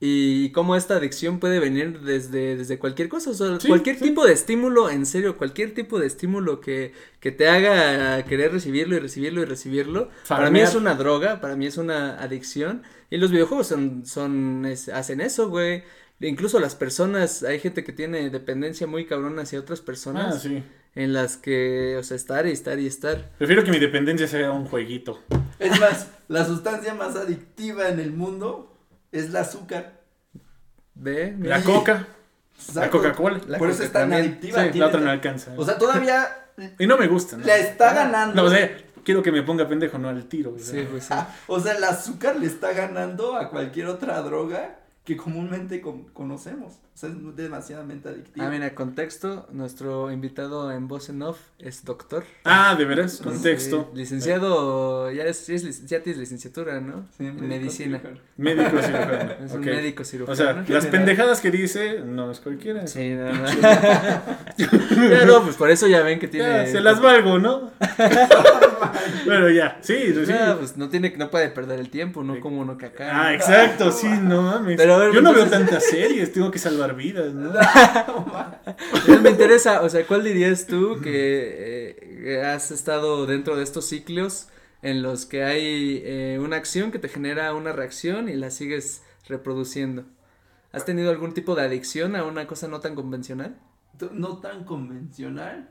y cómo esta adicción puede venir desde, desde cualquier cosa, o sea, Sí, cualquier sí. tipo de estímulo, en serio, cualquier tipo de estímulo que, que te haga querer recibirlo y recibirlo y recibirlo. Para mí es una droga, para mí es una adicción. Y los videojuegos son, son, es- hacen eso, güey. Incluso las personas, hay gente que tiene dependencia muy cabrón hacia otras personas. Ah, sí. En las que, o sea, estar y estar y estar. Prefiero que mi dependencia sea un jueguito. Es más, la sustancia más adictiva en el mundo es el azúcar. Ve, La coca, la. Coca-Cola. La Por eso es tan también. adictiva. Sí, la otra no alcanza. O sea, todavía (laughs) y no me gusta. ¿no? le está ganando. No, o sea, quiero que me ponga pendejo, no al tiro. sea. Sí, pues sí. Ah, o sea, el azúcar le está ganando a cualquier otra droga que comúnmente con- conocemos. O sea, es demasiadamente adictiva. Ah, mira, contexto, nuestro invitado en voz en off es doctor. Ah, de veras, contexto. Sí, licenciado, ya es, ya es ya tienes licenciatura, ¿no? Sí, en médico medicina. cirujano. Médico (laughs) cirujano. Es un médico cirujano. O sea, las General. pendejadas que dice, no es cualquiera. Sí, (laughs) no, no. (laughs) ya no, pues por eso ya ven que tiene. Ya, se las valgo, ¿no? Pero ya, sí, sí. No, pues no tiene, no puede perder el tiempo, no como uno que acá. Ah, exacto, sí, no mames. Pero a ver, Yo no veo tantas series, tengo que salvar vidas, ¿no? (laughs) Me interesa, o sea, ¿cuál dirías tú que eh, has estado dentro de estos ciclos en los que hay eh, una acción que te genera una reacción y la sigues reproduciendo? ¿Has tenido algún tipo de adicción a una cosa no tan convencional? No tan convencional.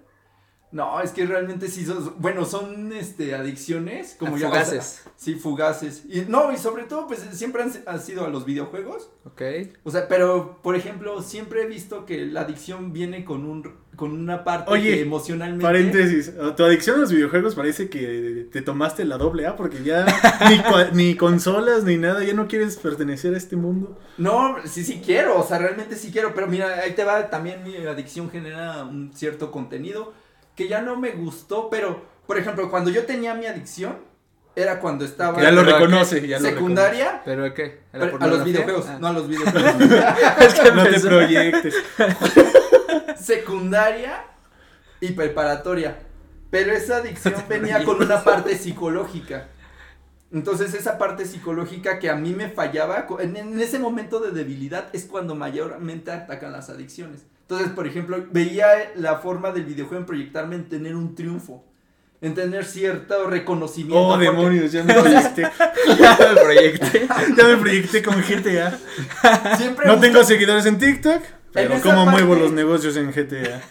No, es que realmente sí son, bueno, son este adicciones como A ya fugaces. sí, fugaces. Y no, y sobre todo pues siempre han, han sido a los videojuegos. Ok. O sea, pero por ejemplo, siempre he visto que la adicción viene con un con una parte Oye, que emocionalmente Paréntesis, tu adicción a los videojuegos parece que te tomaste la doble A porque ya (laughs) ni, ni consolas ni nada, ya no quieres pertenecer a este mundo. No, sí, sí quiero, o sea, realmente sí quiero, pero mira, ahí te va, también mi adicción genera un cierto contenido que ya no me gustó, pero, por ejemplo, cuando yo tenía mi adicción, era cuando estaba Ya lo reconoce, ya lo secundaria, ¿Pero a qué? ¿A la pero a los videojuegos, Ah. no a los (laughs) videojuegos, Es que. No te (laughs) proyectes. secundaria y preparatoria, pero esa adicción (laughs) venía con una parte psicológica. Entonces esa parte psicológica que a mí me fallaba, en, en ese momento de debilidad es cuando mayormente atacan las adicciones. Entonces, por ejemplo, veía la forma del videojuego en proyectarme en tener un triunfo, en tener cierto reconocimiento. Oh, porque demonios, ya (laughs) me proyecté. el proyecto. Ya me proyecté con GTA. Siempre No tengo seguidores en TikTok, pero esa cómo muevo los negocios en GTA.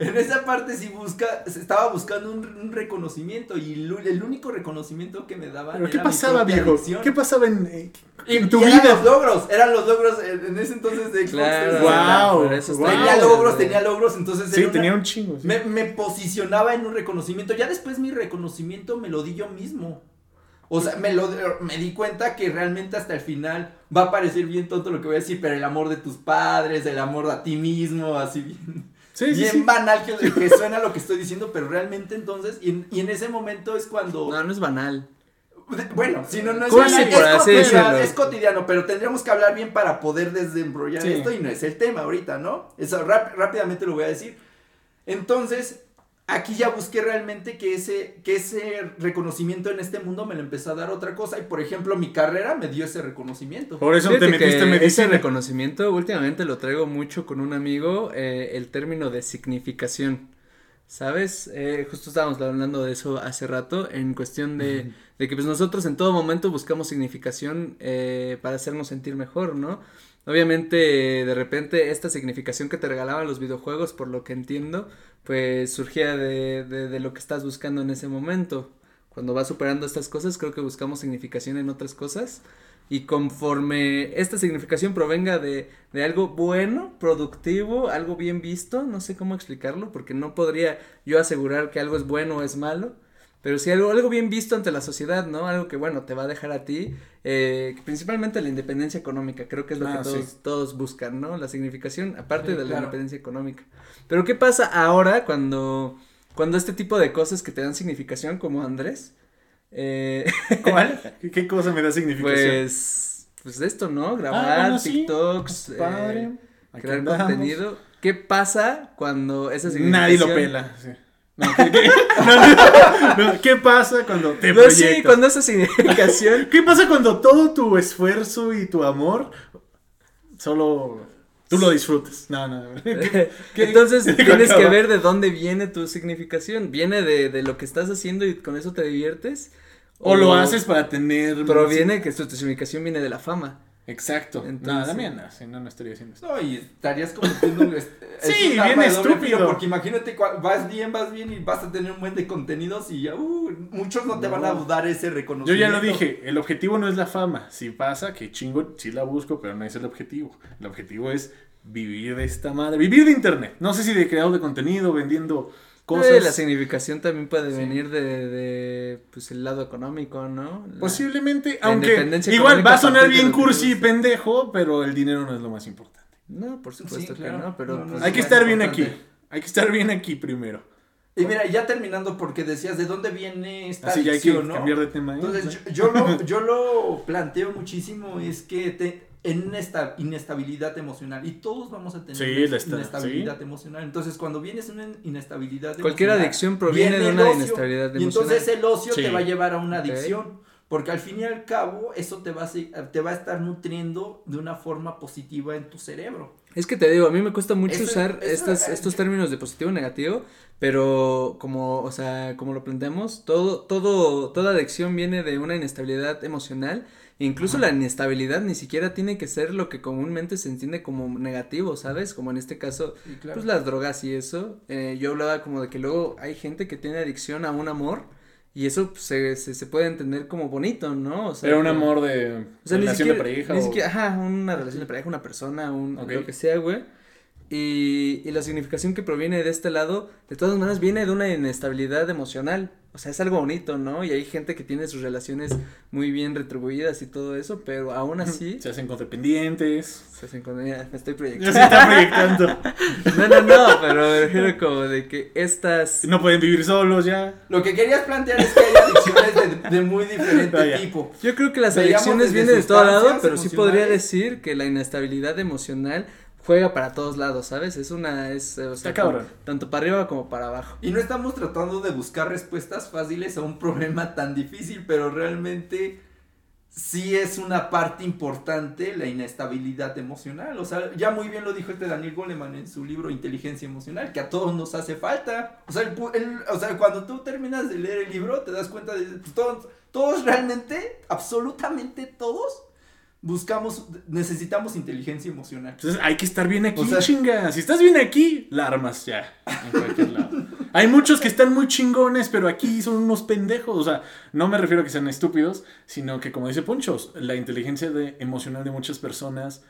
En esa parte sí busca, estaba buscando un, un reconocimiento y el, el único reconocimiento que me daban Pero ¿qué era mi pasaba, viejo? adicción. ¿Qué pasaba en... eh, en tu y eran vida. los logros, eran los logros en, ese entonces de Xbox. Claro. Guau. Tenía logros, tenía logros, entonces Sí, era una- tenía un chingo. sí. me, me posicionaba en un reconocimiento. Ya después mi reconocimiento me lo di yo mismo. O sea, me, lo, me di cuenta que realmente hasta el final va a parecer bien tonto lo que voy a decir, pero el amor de tus padres, el amor a ti mismo, así bien, Sí, bien sí. banal que, (laughs) que suena lo que estoy diciendo, pero realmente entonces, y en, y en ese momento es cuando... No, no es banal. Bueno, si no, no es, banal, es cotidiano, es cotidiano, pero tendríamos que hablar bien para poder desembrollar Sí. esto y no es el tema ahorita, ¿no? Eso rap- rápidamente lo voy a decir. Entonces, aquí ya busqué realmente que ese, que ese reconocimiento en este mundo me lo empezó a dar otra cosa y, por ejemplo, mi carrera me dio ese reconocimiento. Por eso Fíjate te metiste en ese reconocimiento últimamente lo traigo mucho con un amigo, eh, el término de significación. ¿Sabes? Eh, justo estábamos hablando de eso hace rato, en cuestión de, de que pues nosotros en todo momento buscamos significación eh, para hacernos sentir mejor, ¿no? Obviamente, de repente, esta significación que te regalaban los videojuegos, por lo que entiendo, pues surgía de, de, lo que estás buscando en ese momento. Cuando vas superando estas cosas, creo que buscamos significación en otras cosas. Y conforme esta significación provenga de, de algo bueno, productivo, algo bien visto, no sé cómo explicarlo, porque no podría yo asegurar que algo es bueno o es malo, pero sí algo, algo bien visto ante la sociedad, ¿no? Algo que, bueno, te va a dejar a ti, eh, principalmente la independencia económica, creo que es lo Ah, que todos, sí. todos buscan, ¿no? La significación, aparte Sí, de la claro. independencia económica. Pero ¿qué pasa ahora cuando, cuando este tipo de cosas que te dan significación, como Andrés, eh, (laughs) ¿Cuál? ¿Qué- ¿Qué cosa me da significación? pues, pues esto, ¿no? Grabar Ah, bueno, sí. TikToks, Padre. eh, crear andamos. contenido. ¿Qué pasa cuando esa Nadie lo significación- pela. sí. No, ¿qué, qué? (laughs) No, no, ¿qué pasa cuando te No, proyectas? sí, cuando esa significación (laughs) ¿Qué pasa cuando todo tu esfuerzo y tu amor solo tú lo disfrutas? No, no. (laughs) ¿Qué- Entonces tienes que ver de dónde viene tu significación. ¿Viene de, de lo que estás haciendo y con eso te diviertes? O lo haces para tener. Proviene que tu, tu significación viene de la fama. Exacto. no, Entonces- también no, si no, no estaría haciendo esto. No, y estarías cometiendo un... (laughs) es- es Sí, bien estúpido. porque imagínate, vas bien, vas bien y vas a tener un buen de contenidos y ya, uh, muchos no te van a No. dar ese Yo reconocimiento. ya lo dije, el objetivo no es la fama. Si pasa, que chingo, sí la busco, pero no es el objetivo. El objetivo es vivir de esta madre, vivir de internet. No sé si de creador de contenido, vendiendo cosas. Eh, la significación también puede Sí. venir de, de, pues el lado económico, ¿no? La- Posiblemente, la aunque igual va a sonar bien cursi y pendejo, pero el dinero no es lo más importante. No, por supuesto Sí, que claro. no, pero No, no, pues, Hay que es estar bien aquí. Hay que estar bien aquí primero. Y mira, ya terminando, porque decías de dónde viene esta Así ya hay que adicción, ¿no? cambiar de tema. ¿eh? Entonces, (laughs) yo, yo lo, yo lo planteo muchísimo, es que te, en esta inestabilidad emocional, y todos vamos a tener Sí, una la esta- inestabilidad emocional. Entonces, cuando vienes una inestabilidad Cualquier emocional, adicción proviene viene de una ocio, inestabilidad Y emocional. entonces el ocio Sí. te va a llevar a una adicción. Porque al fin y al cabo, eso te va, a, te va a estar nutriendo de una forma positiva en tu cerebro. Es que te digo, a mí me cuesta mucho Eso- usar eso- estas, eh, estos términos de positivo y negativo, pero como, o sea, como lo planteamos, todo, todo, toda adicción viene de una inestabilidad emocional, incluso la inestabilidad ni siquiera tiene que ser lo que comúnmente se entiende como negativo, ¿sabes? Como en este caso, pues las drogas y eso, eh, yo hablaba como de que luego hay gente que tiene adicción a un amor, y eso pues, se, se, se puede entender como bonito, ¿no? O sea, Era un como- amor de o sea, relación siquiera, de pareja. ni o- siquiera, ajá, una relación de pareja, una persona, un, lo que sea, güey. Y, y la significación que proviene de este lado, de todas maneras, viene de una inestabilidad emocional. O sea, es algo bonito, ¿no? Y hay gente que tiene sus relaciones muy bien retribuidas y todo eso, pero aún así Se hacen codependientes. se hacen con ya, me estoy Ya proyectando. se está proyectando. (laughs) No, no, no, pero me refiero como de que estas No pueden vivir solos ya. Lo que querías plantear es que hay adicciones de, de muy diferente tipo. Yo creo que las Veíamos adicciones vienen de todo lado, pero sí podría decir que la inestabilidad emocional juega para todos lados, ¿sabes? Es una, es, o sea, Está cabrón. tanto para arriba como para abajo. Y no estamos tratando de buscar respuestas fáciles a un problema tan difícil, pero realmente sí es una parte importante la inestabilidad emocional. O sea, ya muy bien lo dijo este Daniel Goleman en su libro Inteligencia Emocional, que a todos nos hace falta. O sea, el el- o sea cuando tú terminas de leer el libro, te das cuenta de todos, todos realmente, absolutamente todos, buscamos, necesitamos inteligencia emocional. Entonces hay que estar bien aquí, O sea- chinga. Si estás bien aquí, la armas ya. En cualquier lado. Hay muchos que están muy chingones, pero aquí son unos pendejos. O sea, no me refiero a que sean estúpidos, sino que, como dice Ponchos, la inteligencia de- emocional de muchas personas,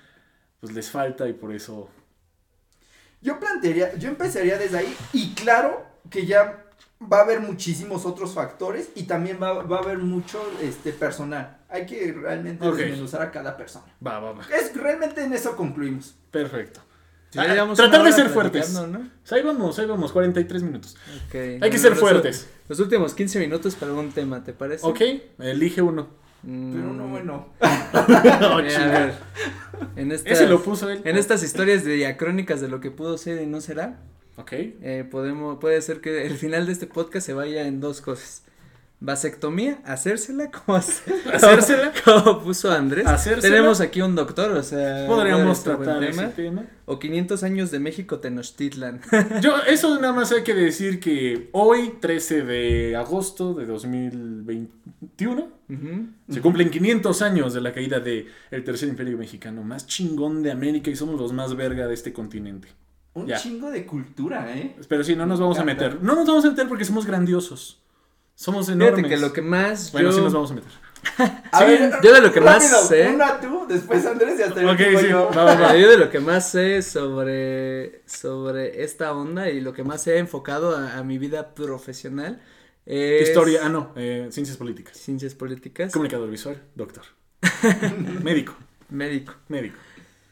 pues les falta y por eso. Yo plantearía, yo empezaría desde ahí y claro que ya va a haber muchísimos otros factores y también va, va a haber mucho este personal. Hay que realmente Ok. desmenuzar a cada persona. Va, va, va. Es realmente en eso concluimos. Perfecto. Sí, Ah, tratar de ser fuertes. ¿no? Ahí vamos, ahí vamos, 43 minutos. Hay que bueno, ser los- fuertes. Los últimos 15 minutos para un tema, ¿te parece? Ok, elige uno. Mm, Pero no bueno. (laughs) No, en estas, Ese lo puso él. en estas historias de diacrónicas de lo que pudo ser y no será, Ok. eh, podemos, puede ser que el final de este podcast se vaya en dos cosas. Vasectomía, hacérsela, como, (laughs) Hacérsela. (laughs) como puso Andrés. Hacérsela. Tenemos aquí un doctor, o sea. Podríamos buen tratar ese tema. tema. O 500 años de México Tenochtitlan. (laughs) Yo, eso nada más hay que decir que hoy, 13 de agosto de 2021, Ujú. se cumplen 500 años de la caída del el Tercer Imperio Mexicano, más chingón de América y somos los más verga de este continente. Un Ya. chingo de cultura, ¿eh? Pero sí, no nos vamos a meter. No nos vamos a meter porque somos grandiosos. Somos Fíjate enormes. que lo que más Bueno, yo... sí nos vamos a meter. (laughs) A Sí, ver, yo de lo que más sé- Una tú, después Andrés y hasta el Ok, último sí, yo. va, va, va. Mira, (laughs) yo de lo que más sé sobre, sobre esta onda y lo que más he enfocado a, a mi vida profesional es... Historia, ah no, eh, ciencias políticas. Ciencias políticas. Comunicador visual, doctor. (laughs) médico, Médico. médico.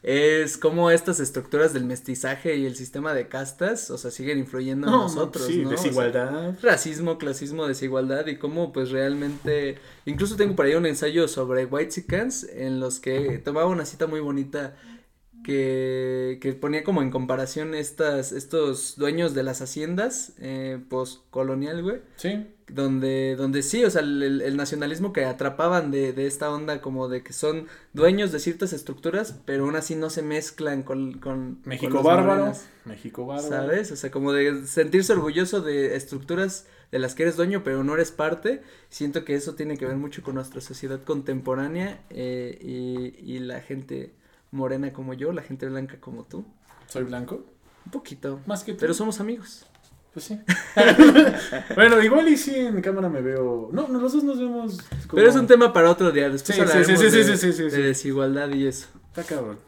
Es como estas estructuras del mestizaje y el sistema de castas, o sea, siguen influyendo en No, nosotros, sí, ¿no? O sea, desigualdad. racismo, clasismo, desigualdad y cómo pues realmente, incluso tengo por ahí un ensayo sobre Whitexicans en los que tomaba una cita muy bonita que, que ponía como en comparación estas, estos dueños de las haciendas eh, postcolonial, güey, Sí. Donde, donde sí, o sea, el, el- nacionalismo que atrapaban de, de esta onda como de que son dueños de ciertas estructuras, pero aún así no se mezclan con, con con México los bárbaro. México bárbaro. ¿Sabes? O sea, como de sentirse orgulloso de estructuras de las que eres dueño, pero no eres parte. Siento que eso tiene que ver mucho con nuestra sociedad contemporánea eh, y, y la gente morena como yo, la gente blanca como tú. Soy blanco. Un poquito. Más que tú. Pero somos amigos. Pues sí. (laughs) bueno, igual y sí en cámara me veo. No, no, los dos nos vemos. como- Pero es un tema para otro día. Después Sí, sí, hablaremos sí, sí, de, sí, sí, sí, de desigualdad y eso. Está cabrón.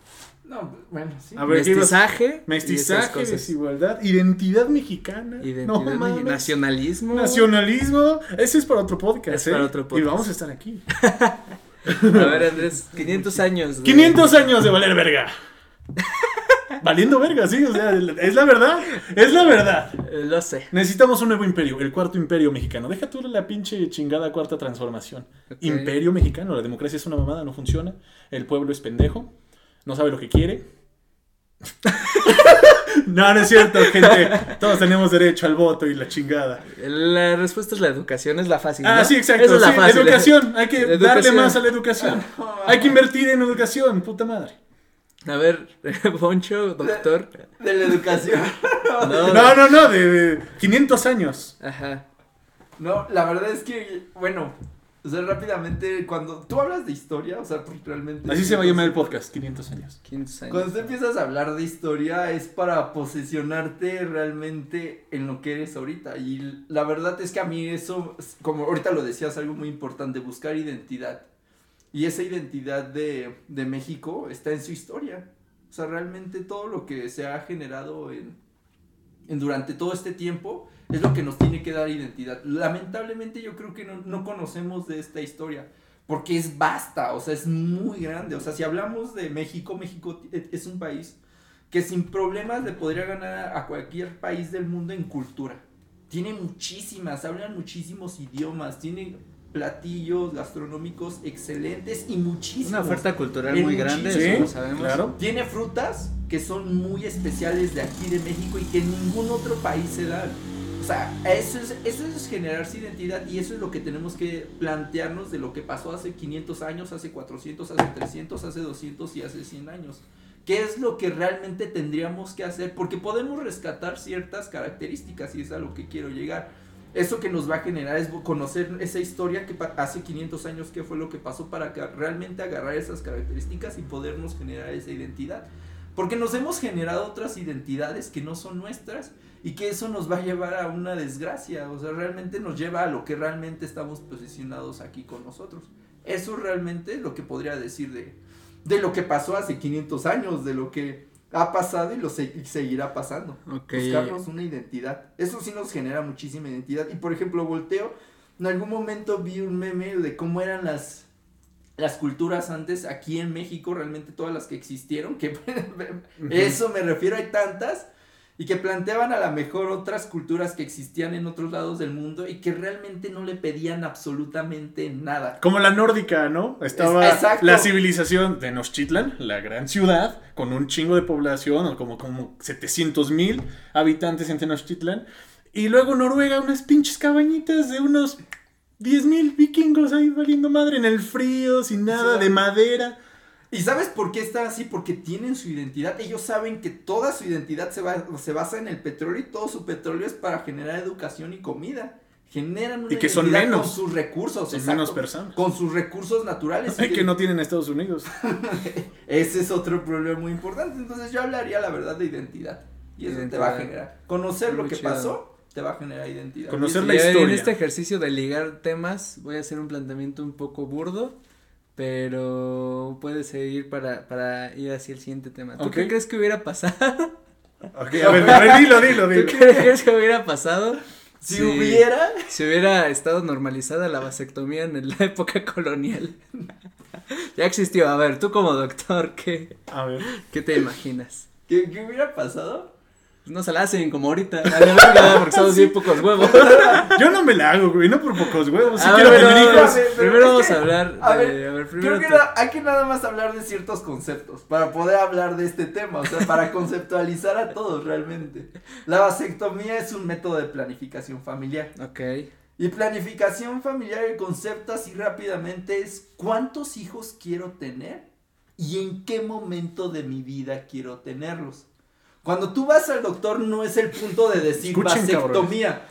No, bueno, sí. A ver, ¿qué ibas- Mestizaje. y Mestizaje, cosas. desigualdad, identidad mexicana. Identidad, No me- mames. nacionalismo. Nacionalismo. Ese es para otro podcast. Es ¿eh? para otro Y podcast. vamos a estar aquí. (laughs) A ver, Andrés, (laughs) 500 años. de- 500 años de valer verga. Valiendo verga, sí, o sea, es la verdad, es la verdad. Eh, lo sé. Necesitamos un nuevo imperio, el cuarto imperio mexicano. Deja tú la pinche chingada cuarta transformación. Imperio mexicano, la democracia es una mamada, no funciona. El pueblo es pendejo, no sabe lo que quiere. (laughs) no, no es cierto, gente. Todos tenemos derecho al voto y la chingada. La respuesta es la educación, es la fácil. Ah, sí, exacto. Esa es la sí, fácil. educación, hay que darle más a la educación. Hay que invertir en educación, puta madre. A ver, (laughs) Poncho, doctor. De la educación. (laughs) No, No, no, no, de, de 500 años. Ajá. No, la verdad es que, bueno, o sea, rápidamente, cuando tú hablas de historia, o sea, pues realmente... Así se va a llamar el podcast, 500 años. 15 años. Cuando tú empiezas a hablar de historia es para posesionarte realmente en lo que eres ahorita. Y la verdad es que a mí eso, como ahorita lo decías, algo muy importante, buscar identidad. Y esa identidad de, de México está en su historia. O sea, realmente todo lo que se ha generado en, en durante todo este tiempo es lo que nos tiene que dar identidad. Lamentablemente yo creo que no, no conocemos de esta historia. Porque es vasta, o sea, es muy grande. O sea, si hablamos de México, México t- es un país que sin problemas le podría ganar a cualquier país del mundo en cultura. Tiene muchísimas, hablan muchísimos idiomas, tiene platillos gastronómicos excelentes y muchísimos. Una oferta cultural muy grande, eso lo sabemos. claro. Tiene frutas que son muy especiales de aquí de México y que en ningún otro país se dan. O sea, eso es, eso es generarse identidad y eso es lo que tenemos que plantearnos de lo que pasó hace 500 años, hace 400, hace 300, hace 200 y hace 100 años. ¿Qué es lo que realmente tendríamos que hacer? Porque podemos rescatar ciertas características y es a lo que quiero llegar. Eso que nos va a generar es conocer esa historia que hace 500 años, qué fue lo que pasó para realmente agarrar esas características y podernos generar esa identidad. Porque nos hemos generado otras identidades que no son nuestras y que eso nos va a llevar a una desgracia. O sea, realmente nos lleva a lo que realmente estamos posicionados aquí con nosotros. Eso realmente es lo que podría decir de, de lo que pasó hace 500 años, de lo que ha pasado y lo se- seguirá pasando. Buscarnos una identidad. Eso sí nos genera muchísima identidad. Y por ejemplo, volteo, en algún momento vi un meme de cómo eran las, las culturas antes aquí en México, realmente todas las que existieron, que (laughs) eso me refiero, hay tantas, y que planteaban a lo mejor otras culturas que existían en otros lados del mundo y que realmente no le pedían absolutamente nada. Como la nórdica, ¿no? Estaba Es- la civilización de Nochtitlan, la gran ciudad, con un chingo de población, o como, como 700 mil habitantes en Tenochtitlan. Y luego Noruega, unas pinches cabañitas de unos 10 mil vikingos ahí valiendo madre en el frío, sin nada, Sí. de madera. ¿Y sabes por qué está así? Porque tienen su identidad. Ellos saben que toda su identidad se, va- se basa en el petróleo y todo su petróleo es para generar educación y comida. Generan una Y que son identidad menos. con sus recursos, Son exacto, menos personas. Con sus recursos naturales. Ay, que no tienen Estados Unidos. (laughs) Ese es otro problema muy importante. Entonces yo hablaría la verdad de identidad. Y eso te va a Identidad. generar. Conocer lo que chido. pasó te va a generar identidad. Conocer la Y En historia. este ejercicio de ligar temas voy a hacer un planteamiento un poco burdo, pero puede seguir para, para ir hacia el siguiente tema. ¿Tú qué crees que hubiera pasado? (laughs) Ok, a ver, a ver, dilo, dilo, ¿Tú dilo. qué crees que hubiera pasado (laughs) Si hubiera... si hubiera estado normalizada la vasectomía en (laughs) la época colonial? ya existió. A ver, tú como doctor, ¿qué, A ver. qué te imaginas? ¿Qué, qué hubiera pasado? No se la hacen como ahorita, a la verga, (laughs) porque somos bien pocos huevos. (laughs) Yo no me la hago, güey, no por pocos huevos. Sí A quiero ver, tener hijos. pero primero vamos que- a hablar a de, ver, a ver, primero Creo que hay que nada más hablar de ciertos conceptos para poder hablar de este tema, o sea, para conceptualizar a todos realmente. La vasectomía es un método de planificación familiar. Ok, Y planificación familiar, el concepto así rápidamente es cuántos hijos quiero tener y en qué momento de mi vida quiero tenerlos. Cuando tú vas al doctor no es el punto de decir Escuchen, vasectomía.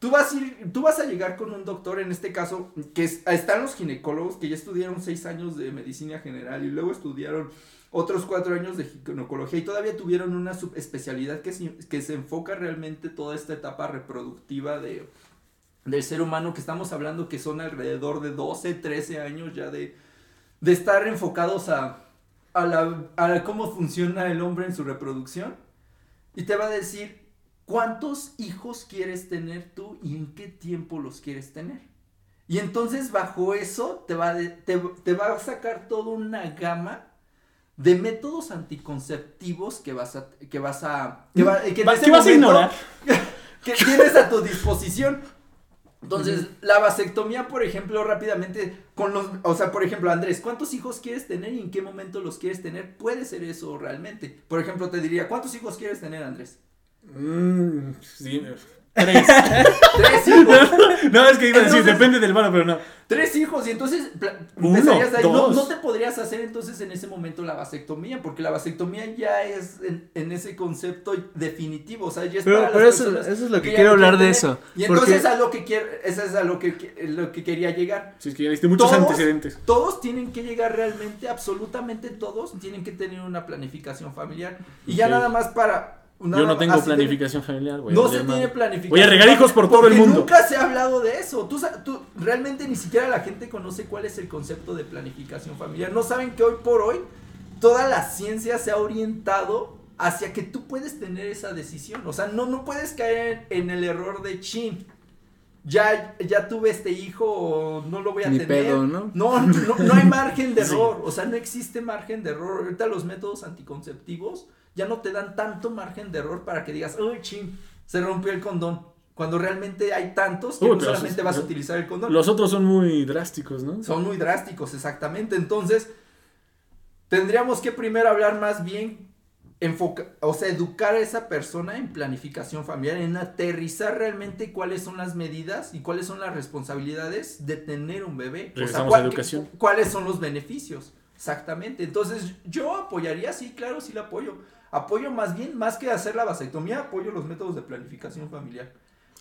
Tú vas, a ir, tú vas a llegar con un doctor, en este caso, que es- están los ginecólogos que ya estudiaron seis años de medicina general y luego estudiaron otros cuatro años de ginecología y todavía tuvieron una subespecialidad que se, que se enfoca realmente toda esta etapa reproductiva de, del ser humano, que estamos hablando que son alrededor de 12, 13 años ya de, de estar enfocados a, a, la, a cómo funciona el hombre en su reproducción. Y te va a decir cuántos hijos quieres tener tú y en qué tiempo los quieres tener. Y entonces bajo eso te va, de- te, te va a sacar toda una gama de métodos anticonceptivos que vas a que vas a que, va- que en Va- ese ¿Qué vas a ignorar? (laughs) que tienes a tu disposición. Entonces, la vasectomía, por ejemplo, rápidamente, con los, o sea, por ejemplo, Andrés, ¿cuántos hijos quieres tener y en qué momento los quieres tener? Puede ser eso realmente. Por ejemplo, te diría, ¿cuántos hijos quieres tener, Andrés? Mm, sí, tres. (laughs) Tres hijos. No, es que iba a decir, Entonces- depende del varo, pero no. Tres hijos, y entonces pla- Uno, empezarías de ahí. No, dos. no te podrías hacer entonces en ese momento la vasectomía, porque la vasectomía ya es en, en ese concepto definitivo, o sea, ya es Pero, para pero las eso, personas eso es lo que, ya quiero no hablar de quieren eso. tener. Y porque- entonces a lo que quiero, eso es a lo que, que- lo que quería llegar. Si es que ya viste muchos Todos- antecedentes. Todos tienen que llegar realmente, absolutamente todos tienen que tener una planificación familiar. Y ya Ok. nada más para... Yo no tengo de- planificación familiar, güey. no se madre. tiene planificación. Voy a regar hijos por todo el mundo. Nunca se ha hablado de eso. Tú, tú realmente ni siquiera la gente conoce cuál es el concepto de planificación familiar. No saben que hoy por hoy toda la ciencia se ha orientado hacia que tú puedes tener esa decisión. O sea, no, no puedes caer en, en el error de chin. Ya, ya tuve este hijo o no lo voy a Ni tener. pedo, ¿no? No, no, no hay (laughs) margen de Sí. error. O sea, no existe margen de error. Ahorita los métodos anticonceptivos ya no te dan tanto margen de error para que digas, uy, chin, se rompió el condón. Cuando realmente hay tantos que no solamente vas a utilizar el condón. Los otros son muy drásticos, ¿no? Son muy drásticos, exactamente. Entonces, tendríamos que primero hablar más bien, enfoca, o sea, educar a esa persona en planificación familiar, en aterrizar realmente cuáles son las medidas y cuáles son las responsabilidades de tener un bebé. O sea, Regresamos cuál- a educación. cu- cuáles son los beneficios. Exactamente. Entonces, yo apoyaría, sí, claro, sí la apoyo. Apoyo más bien, más que hacer la vasectomía, apoyo los métodos de planificación familiar.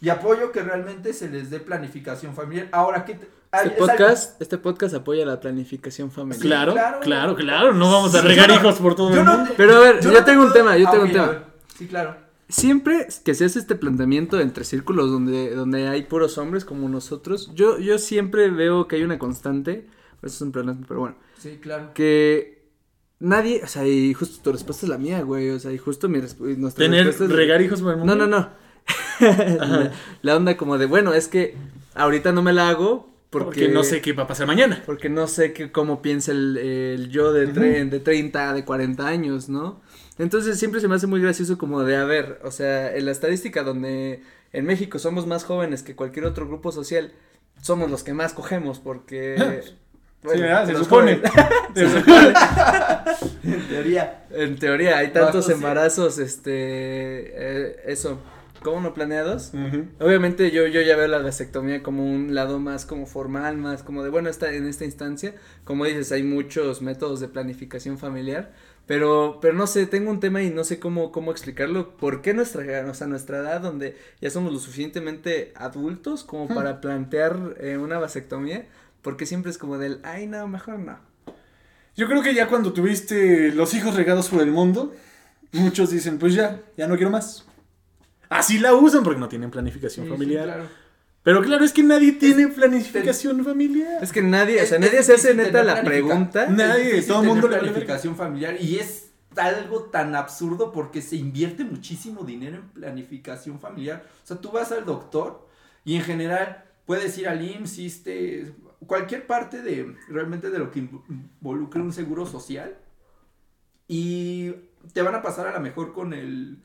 Y apoyo que realmente se les dé planificación familiar. Ahora, ¿qué te- ay, Este es algo- podcast, este podcast apoya la planificación familiar. Claro, claro. claro, claro, No vamos a Sí, regar no- hijos por todo el no- mundo. Pero a ver, yo, no tengo un tema, yo Ah, tengo un tema. Sí, claro. Siempre que se hace este planteamiento entre círculos donde, donde hay puros hombres como nosotros, yo, yo siempre veo que hay una constante, eso es un problema, pero bueno, Sí, claro. que nadie, o sea, y justo tu respuesta es la mía, güey, o sea, y justo mi nuestra Tener, respuesta es- regar hijos por el mundo. No, no, (laughs) no. la, la onda como de, bueno, es que ahorita no me la hago porque, Porque no sé qué va a pasar mañana. Porque no sé qué, cómo piensa el, el yo de, tre- de 30, de 40 años, ¿no? Entonces siempre se me hace muy gracioso como de, a ver, o sea, en la estadística donde en México somos más jóvenes que cualquier otro grupo social, somos los que más cogemos porque... sí, ¿verdad? Se supone. (laughs) Se supone. En teoría. En teoría, hay tantos Bajo, sí. embarazos, este, eh, eso, ¿cómo no planeados? Obviamente yo, yo ya veo la vasectomía como un lado más como formal, más como de, bueno, está en esta instancia, como dices, hay muchos métodos de planificación familiar, pero, pero no sé, tengo un tema y no sé cómo, cómo explicarlo, ¿por qué nuestra, o sea, nuestra edad donde ya somos lo suficientemente adultos como para plantear eh, una vasectomía? Porque siempre es como del, ay, no, mejor no. Yo creo que ya cuando tuviste los hijos regados por el mundo, muchos dicen, pues ya, ya no quiero más. Así la usan porque no tienen planificación Sí, familiar. sí, claro. Pero claro, es que nadie tiene planificación familiar. Es que nadie, o sea, nadie se hace neta la pregunta. Nadie, todo el mundo planificación familiar y es algo tan absurdo porque se invierte muchísimo dinero en planificación familiar. O sea, tú vas al doctor y en general puedes ir al IMSS, cualquier parte de realmente de lo que inv- involucre un seguro social y te van a pasar a lo mejor con el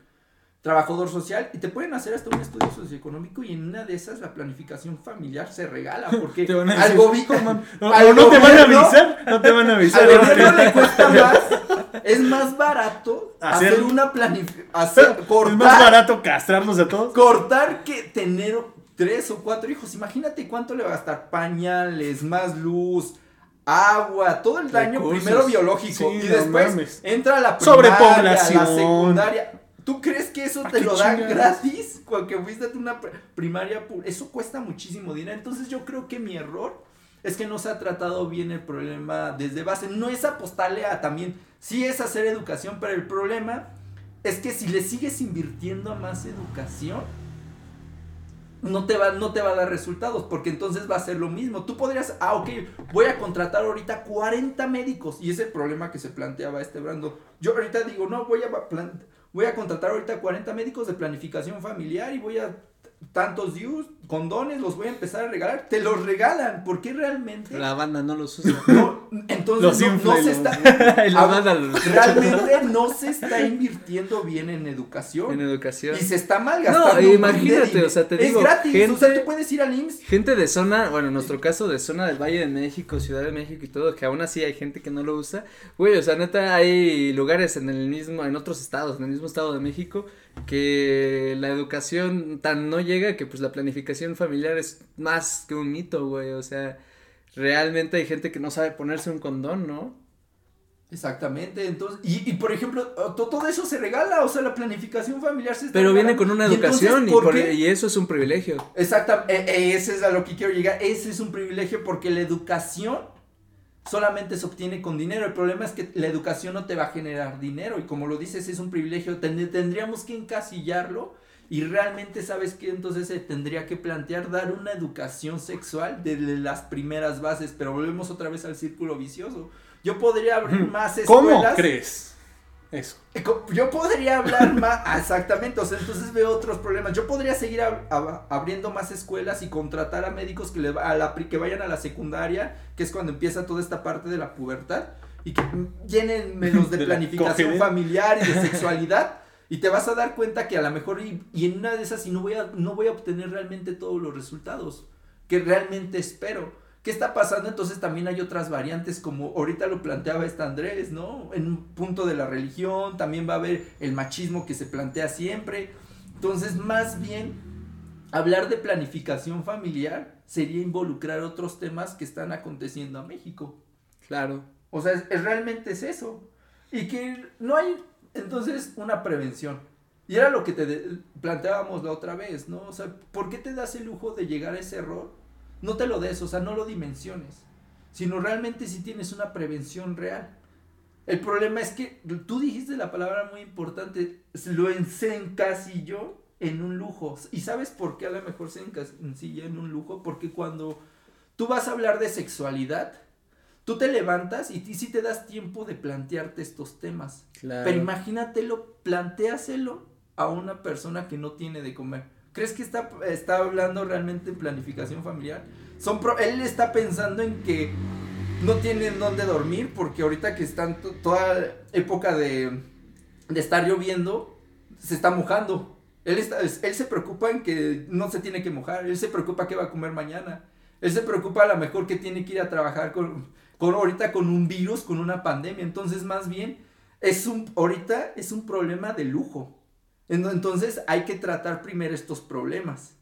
trabajador social y te pueden hacer hasta un estudio socioeconómico y en una de esas la planificación familiar se regala (laughs) porque Te van a al decir, gobi- "Oh, mam, o- al o no te van a gobierno- avisar, no te van a (laughs) avisar. al gobierno le (laughs) cuesta más, es más barato Hacer- hacer, una planificación, hacer, Es más barato castrarlos a todos. cortar que tener tres o cuatro hijos. Imagínate cuánto le va a gastar pañales, más luz, agua, todo el daño Recursos. primero biológico Sí, y no después mames. entra la primaria, Sobrepoblación. la secundaria. ¿Tú crees que eso ¿A te lo dan gratis? Cuando fuiste a una pr- primaria, eso cuesta muchísimo dinero. Entonces yo creo que mi error es que no se ha tratado bien el problema desde base. No es apostarle a también, sí es hacer educación, pero el problema es que si le sigues invirtiendo a más educación, no te va, no te va a dar resultados, porque entonces va a ser lo mismo. Tú podrías, ah, ok, voy a contratar ahorita 40 médicos, y es el problema que se planteaba este Brando. Yo ahorita digo, no, voy a, plan- voy a contratar ahorita 40 médicos de planificación familiar y voy a tantos DIUs, condones, los voy a empezar a regalar. Te los regalan, porque realmente... La banda no los usa. No, entonces Los no, no se está... la banda los- Realmente no se está invirtiendo bien en educación. en educación. Y se está malgastando. No, un buen imagínate, o sea, te es digo, gratis, o sea, gente- tú puedes ir al IMSS. Gente de zona, bueno, en nuestro caso de zona del Valle de México, Ciudad de México y todo, que aún así hay gente que no lo usa. Güey, o sea, neta, hay lugares en el mismo, en otros estados, en el mismo estado de México, que la educación tan no llega que pues la planificación familiar es más que un mito, güey. O sea, realmente hay gente que no sabe ponerse un condón, ¿no? Exactamente, entonces, y, y por ejemplo, to- todo eso se regala, o sea, la planificación familiar se está Pero viene con una Y entonces, educación y, ¿por por- qué? y eso es un privilegio. Exactamente, ese es a lo que quiero llegar. Ese es un privilegio porque la educación solamente se obtiene con dinero. El problema es que la educación no te va a generar dinero y como lo dices, es un privilegio. Ten- tendríamos que encasillarlo y realmente, ¿sabes qué? Entonces se tendría que plantear dar una educación sexual desde las primeras bases, pero volvemos otra vez al círculo vicioso. Yo podría abrir más escuelas. ¿Cómo crees? Eso. Eh, Yo podría hablar más, (laughs) exactamente, o sea, entonces veo otros problemas. Yo podría seguir ab- ab- abriendo más escuelas y contratar a médicos que, le va- a la que vayan a la secundaria, que es cuando empieza toda esta parte de la pubertad, y que mm, llenen menos de, (laughs) De la planificación familiar y de sexualidad. (laughs) Y te vas a dar cuenta que a lo mejor, y, y en una de esas, y no voy, a, no voy a obtener realmente todos los resultados que realmente espero. ¿Qué está pasando? Entonces también hay otras variantes, como ahorita lo planteaba este Andrés, ¿no? En un punto de la religión, también va a haber el machismo que se plantea siempre. Entonces, más bien, hablar de planificación familiar sería involucrar otros temas que están aconteciendo a México. Claro. O sea, es, es- realmente es eso. Y que no hay, entonces, una prevención. Y era lo que te planteábamos la otra vez, ¿no? O sea, ¿por qué te das el lujo de llegar a ese error? No te lo des, o sea, no lo dimensiones, sino realmente si tienes una prevención real. El problema es que tú dijiste la palabra muy importante, lo encasilló en un lujo. ¿Y sabes por qué a lo mejor se encasilla en un lujo? Porque cuando tú vas a hablar de sexualidad, tú te levantas y, sí te das tiempo de plantearte estos temas. Claro. Pero imagínatelo, plantéaselo a una persona que no tiene de comer. ¿Crees que está, está hablando realmente en planificación familiar? Son pro- él está pensando en que no tienen dónde dormir porque ahorita que están to- toda época de, de estar lloviendo, se está mojando. Él, está, es- él se preocupa en que no se tiene que mojar, él se preocupa qué va a comer mañana. Él se preocupa a lo mejor que tiene que ir a trabajar con, con ahorita con un virus, con una pandemia. Entonces, más bien, es un, ahorita es un problema de lujo. Ento- Entonces, hay que tratar primero estos problemas.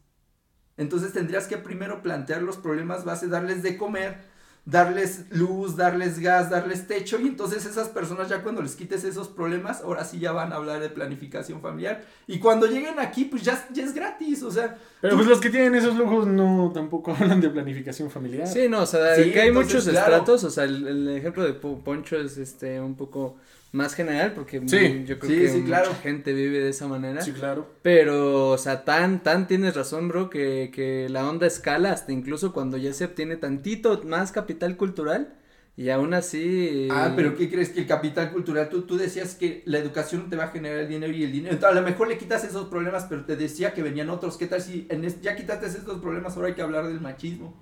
Entonces, tendrías que primero plantear los problemas base, darles de comer, darles luz, darles gas, darles techo. Y entonces, esas personas, ya cuando les quites esos problemas, ahora sí ya van a hablar de planificación familiar. Y cuando lleguen aquí, pues ya, ya es gratis. O sea, Pero pues los que tienen esos lujos no tampoco (laughs) hablan de planificación familiar. Sí, no, o sea, Sí, que hay entonces, muchos claro. estratos, o sea, el, el ejemplo de Po- Poncho es este un poco más general porque Sí, yo creo sí, que sí, claro. mucha gente vive de esa manera. Sí, claro. Pero, o sea, tan, tan tienes razón, bro, que, que la onda escala hasta incluso cuando ya se obtiene tantito más capital cultural y aún así. Ah, pero ¿qué crees que el capital cultural? Tú, tú decías que la educación te va a generar el dinero y el dinero. Entonces, a lo mejor le quitas esos problemas, pero te decía que venían otros. ¿Qué tal si en es- ya quitaste estos problemas? Ahora hay que hablar del machismo.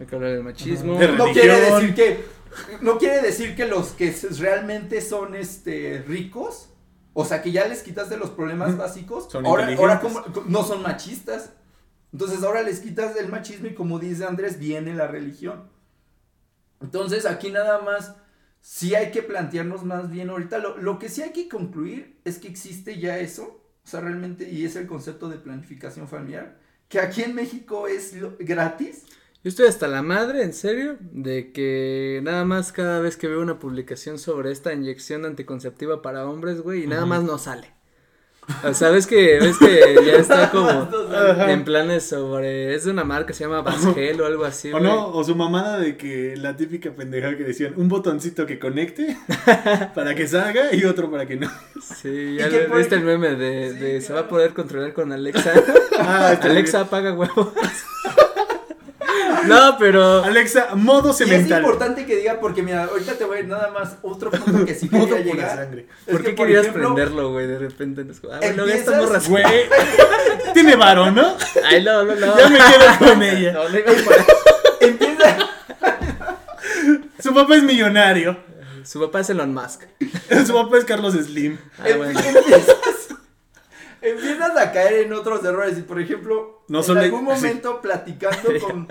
Hay que hablar del machismo. De No Religión. quiere decir que no quiere decir que los que realmente son este ricos, o sea, que ya les quitaste los problemas básicos, Son ahora, ahora como- no son machistas. Entonces ahora les quitas el machismo y como dice Andrés, viene la religión. Entonces aquí nada más sí hay que plantearnos más bien ahorita. Lo, lo que sí hay que concluir es que existe ya eso, o sea, realmente, y es el concepto de planificación familiar, que aquí en México es lo- gratis. Yo estoy hasta la madre, en serio, de que nada más cada vez que veo una publicación sobre esta inyección anticonceptiva para hombres, güey, y nada más no sale. O sea, ves que, ves que ya está (laughs) como en planes sobre, es de una marca, se llama Basgel o algo así, O güey. no, o su mamada de que la típica pendeja que decían un botoncito que conecte (laughs) para que salga y otro para que no. Sí, ya ¿Y qué le- viste el ejemplo? meme de, Sí, de se va a poder controlar con Alexa. (laughs) Ah, Alexa apaga huevos. No, (laughs) pero. Alexa, modo Y es cemental. importante que diga, porque mira, ahorita te voy a ir nada más otro punto que sí (laughs) Modo quería llegar. sangre. ¿por que, qué querías ejemplo, prenderlo, güey? De repente. nos- Ah, bueno, ya estamos. Güey, (laughs) tiene varo, ¿no? Ay, no, no, no. Ya me quedo con ella. No, no iba por ahí. Empieza, Su papá es millonario. Su papá es Elon Musk. Su papá es Carlos Slim. Ah, bueno. empiezas, empiezas a caer en otros errores. Y por ejemplo, No en de- algún momento platicando con,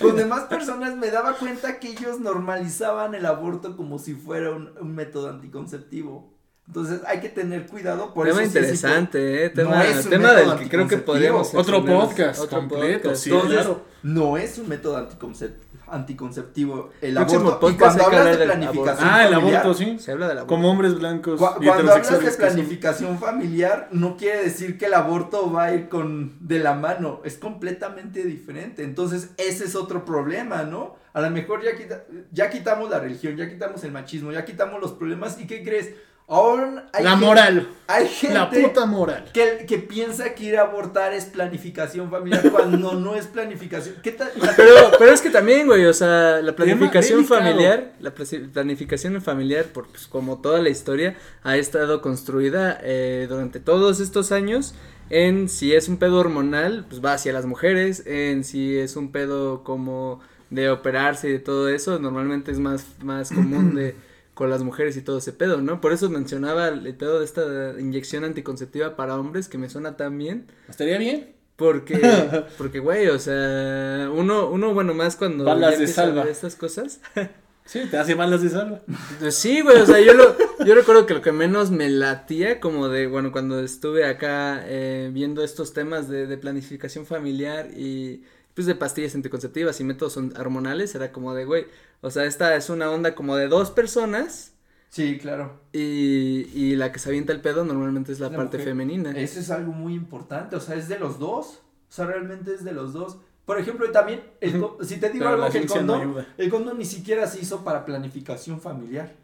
con demás personas me daba cuenta que ellos normalizaban el aborto como si fuera un, un método anticonceptivo. Entonces hay que tener cuidado. Por tema eso sí es interesante, eh. No Tema, es un tema del método que creo que anticonceptivo. podríamos. Otro podcast Otro completo, podcast. sí, Entonces, claro. no es un método anticoncep- anticonceptivo el Próximo aborto. Y podcast cuando hay que hablas de hablar del planificación Ah, el familiar, aborto, sí. Se habla de la Como hombres blancos Cu- y cuando hablas de heterosexuales. que son- planificación familiar, no quiere decir que el aborto va a ir con de la mano, es completamente diferente. Entonces, ese es otro problema, ¿no? A lo mejor ya, quita- ya quitamos la religión, ya quitamos el machismo, ya quitamos los problemas. ¿Y qué crees? Ahora hay La gente- moral. Hay gente La puta moral. que, que piensa que ir a abortar es planificación familiar cuando no es planificación. ¿Qué tal? (laughs) Pero, pero es que también, güey, o sea, la planificación familiar, la planificación familiar, por, pues, como toda la historia, ha estado construida eh, durante todos estos años en si es un pedo hormonal, pues va hacia las mujeres, en si es un pedo como de operarse y de todo eso, normalmente es más, más común de (clears throat) con las mujeres y todo ese pedo, ¿no? Por eso mencionaba el pedo de esta inyección anticonceptiva para hombres que me suena tan bien. ¿Estaría bien? Porque, (laughs) porque, güey, o sea, uno, uno, bueno, más cuando Balas de salva. estas cosas. (laughs) Sí, te hace balas de salva. Pues sí, güey, o sea, yo lo, yo recuerdo que lo que menos me latía, como de, bueno, cuando estuve acá eh, viendo estos temas de, de planificación familiar y, pues, de pastillas anticonceptivas y métodos hormonales, era como de, güey, o sea, esta es una onda como de dos personas Sí, claro. Y, y la que se avienta el pedo normalmente es la, La parte mujer. femenina. Eso es algo muy importante, o sea, es de los dos. O sea, realmente es de los dos. Por ejemplo, y también, el (laughs) si te digo algo que el no condón, el condón ni siquiera se hizo para planificación familiar.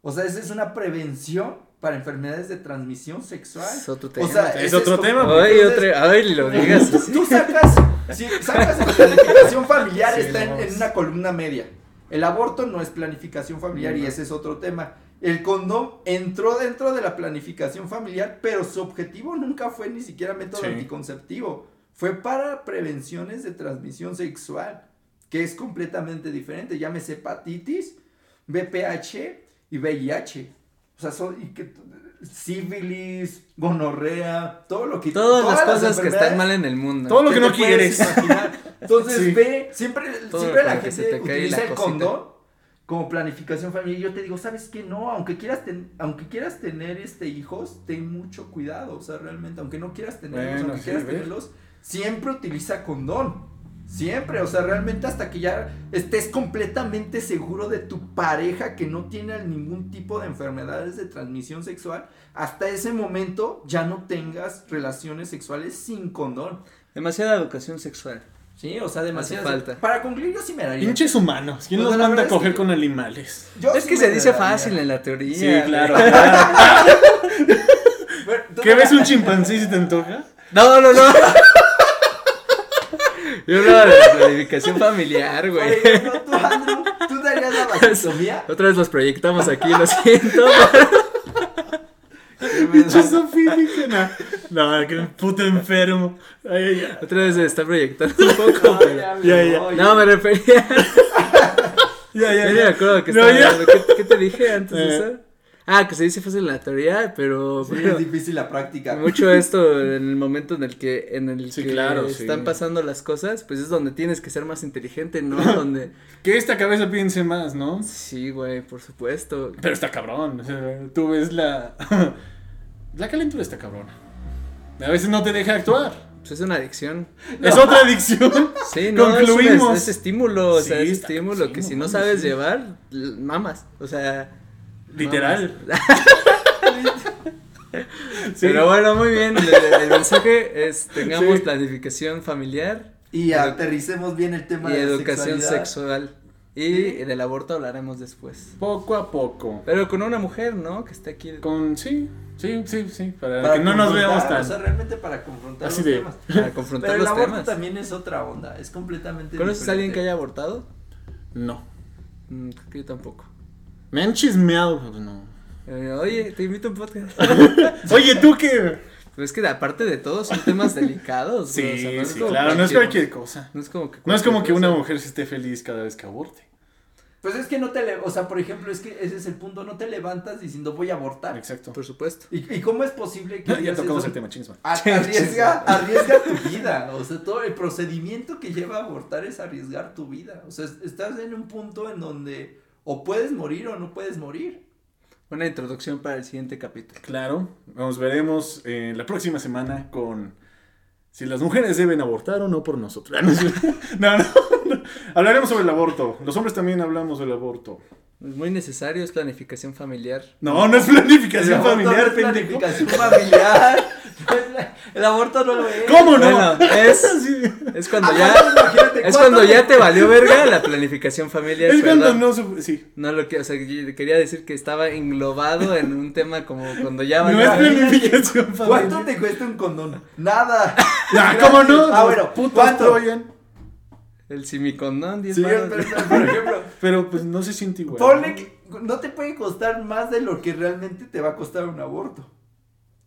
O sea, esa es una prevención para enfermedades de transmisión sexual. Es otro tema. O sea, Es otro tema, Ay, entonces, otra, ay, lo digas así. (laughs) Tú sacas, si sacas la planificación familiar, Sí, está en, una columna media. El aborto no es planificación familiar y ese es otro tema. El condón entró dentro de la planificación familiar, pero su objetivo nunca fue ni siquiera método Sí. anticonceptivo. Fue para prevenciones de transmisión sexual, que es completamente diferente. Llámese hepatitis, BPH y VIH. O sea, son y que, sífilis, gonorrea, todo lo que Todas las cosas que están mal en el mundo. Todo lo que no quieres. imaginar. (laughs) Entonces Sí. ve, siempre, Todo siempre la se gente te cae utiliza la el condón como planificación familiar. Yo te digo, ¿sabes qué? No, aunque quieras, ten- aunque quieras tener este hijos, ten mucho cuidado. O sea, realmente, aunque no quieras tenerlos, Bueno, aunque sí, quieras tenerlos, siempre utiliza condón. Siempre, o sea, realmente hasta que ya estés completamente seguro de tu pareja que no tiene ningún tipo de enfermedades de transmisión sexual, hasta ese momento ya no tengas relaciones sexuales sin condón. Demasiada educación sexual. Sí, o sea, demasiado. falta. Para concluir, yo sí me daría. Pinches humanos. ¿Quién Pues los la manda a coger con animales? Yo es sí que se dice fácil en la teoría. Sí, claro. (laughs) ¿Qué ves un chimpancé si te antoja? No, no, no. Yo hablaba de la planificación familiar, Por güey. ejemplo, tú, Andrew, ¿tú darías la vasectomía? (laughs) Otra vez los proyectamos aquí, lo siento. Pinche sofílica. No, no, que puto enfermo. Ay, ya. Otra vez se está proyectando un poco, No, pero. ya me Ya, ya. No, me refería. (laughs) Ya, Ya ya, me acuerdo que No, estaba ya. hablando. ¿Qué, qué te dije antes de Eh. eso? Ah, que se dice fácil en la teoría, pero. Sí, es difícil la práctica. mucho esto en el momento en el que en el Sí, que claro, sí. están pasando las cosas, pues es donde tienes que ser más inteligente, ¿no? (laughs) donde Que esta cabeza piense más, ¿no? sí, güey, por supuesto. Pero está cabrón. o sea, tú ves la. (laughs) La calentura está cabrona. A veces no te deja actuar. Pues es una adicción. (laughs) Es otra adicción. Sí, no, es, un- Concluimos. es estímulo, o sea, es estímulo que si no sabes sí. llevar, mamas, o sea. Literal. (laughs) Sí. Pero bueno, muy bien, el, el mensaje es tengamos Sí. planificación familiar Y aterricemos bien el tema y de la educación sexualidad. sexual. Y del aborto hablaremos después. Poco a poco. Pero con una mujer, ¿no? Que esté aquí. Con. Sí, sí, sí, sí. Para, Para que no nos veamos O tan. sea, realmente para confrontar Así los de- temas. Para confrontar Pero el aborto temas. también es otra onda, es completamente ¿Conoces a alguien que haya abortado? No. Mm, creo que yo tampoco. Me han chismeado. pues no. Eh, oye, te invito a un podcast. (laughs) Oye, tú qué. Pero es que aparte de todo son temas delicados. Sí, güey, o sea, no es sí, como claro. No es cualquier cosa. No es como que. No es como que una mujer se esté feliz cada vez que aborte. Pues es que no te, le- o sea, por ejemplo, es que ese es el punto, no te levantas diciendo voy a abortar. Exacto. Por supuesto. ¿Y, y cómo es posible que (laughs) Ya digas tocamos eso? el tema, man. A- arriesga, arriesga tu vida, o sea, todo el procedimiento que lleva a abortar es arriesgar tu vida, o sea, es- estás en un punto en donde o puedes morir o no puedes morir. Una introducción para el siguiente capítulo. Claro. Nos veremos eh, la próxima semana con si las mujeres deben abortar o no por nosotros. (laughs) No, no, no. Hablaremos sobre el aborto. Los hombres también hablamos del aborto. Es muy necesario, es planificación familiar. No, no es planificación familiar, no es pendejo. planificación familiar. (laughs) (laughs) El aborto no lo es. ¿Cómo no? Bueno, es-. (laughs) Es cuando Ah, ya. Es ¿cuánto cuando ya te- valió (laughs) verga la planificación familiar. Es cuando no sí. No lo que, o sea, yo quería decir que estaba englobado en un tema como cuando ya No valió es verga. planificación familiar. ¿Cuánto te cuesta un condón? Nada. Ah, Es ¿cómo no? Ah, bueno, putos ¿cuánto? Troyan. El simicondón, 10 Sí, pero, por ejemplo, Pero pues no se siente igual. ponle que no te puede costar más de lo que realmente te va a costar un aborto.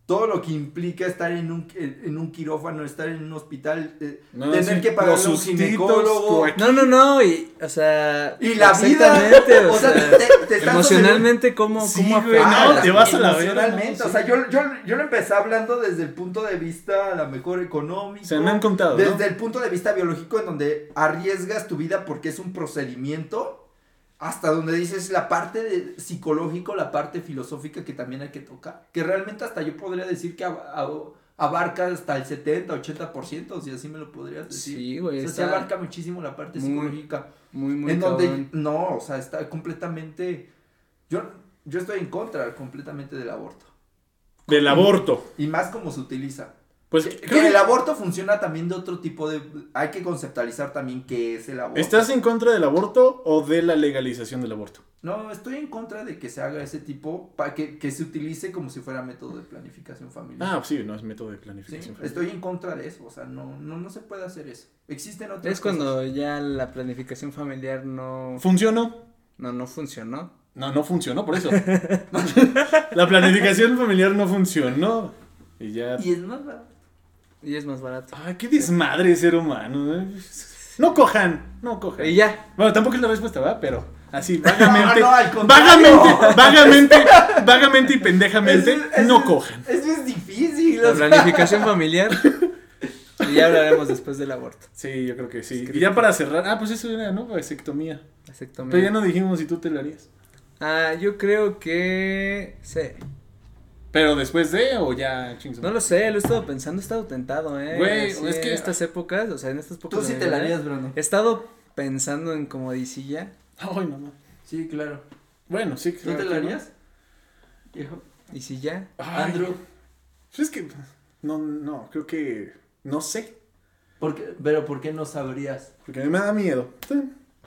Todo lo que implica estar en un, en un quirófano, estar en un hospital, eh, No, tener sí, que pagar un ginecólogo. No, no, no, y, o sea. Y la vida. exactamente, O, (laughs) O sea, sea, te- te estás emocionalmente, ¿cómo, Sí, cómo afecta? no, te vas a la verga, Emocionalmente, ¿no? o sea, yo, yo, yo lo empecé hablando desde el punto de vista a lo mejor económico. Se me han contado, Desde ¿no? el punto de vista biológico en donde arriesgas tu vida porque es un procedimiento, hasta donde dices la parte de psicológico, la parte filosófica que también hay que tocar. Que realmente hasta yo podría decir que ab- ab- abarca hasta el 70, 80%, si así me lo podrías decir. Sí, güey. o sea, se abarca muchísimo la parte muy, psicológica. Muy, muy en donde, cabrón. no, o sea, está completamente, yo, Yo estoy en contra completamente del aborto. Del aborto. Y más como se utiliza. Pues Que, creo que el aborto funciona también de otro tipo de... Hay que conceptualizar también qué es el aborto. ¿Estás en contra del aborto o de la legalización del aborto? No, estoy en contra de que se haga ese tipo, para que, que se utilice como si fuera método de planificación familiar. Ah, sí, no es método de Sí, planificación. estoy en contra de eso, o sea, no, no, no se puede hacer eso. Existen otras Es cuando ya la planificación familiar no, ¿Funcionó? no, no funcionó. No, no funcionó por eso. (laughs) la planificación familiar no funcionó. Y ya. Y es más barato. Y es más barato. Ay, qué desmadre ser humano. ¿eh? No cojan, no cojan. Y ya. Bueno, tampoco es la respuesta, ¿va? Pero así, (laughs) vagamente. No, no, vagamente, (laughs) vagamente, vagamente y pendejamente, es- no cojan. Eso es difícil. La planificación (laughs) familiar. Y ya hablaremos después del aborto. Sí, yo creo que sí. Y ya para cerrar, ah, pues eso era, ¿no? Vasectomía. Vasectomía. Pero ya no dijimos si tú te la harías. Ah, yo creo que. Sí. Pero después de o ya chingos. No lo sé, lo he estado pensando, he estado tentado, eh. Güey, Sí, es que- En estas épocas, o sea, en estas épocas. Tú sí te la harías, Bruno. He estado pensando en como ya. Ay, no, no. Sí, claro. Bueno, sí. ¿Tú claro te que la no. harías? Viejo. ¿Y si ya? Ay, Andrew. pues es que. No, no, creo que. No sé. ¿Por qué? Pero ¿por qué no sabrías? Porque a mí me da miedo.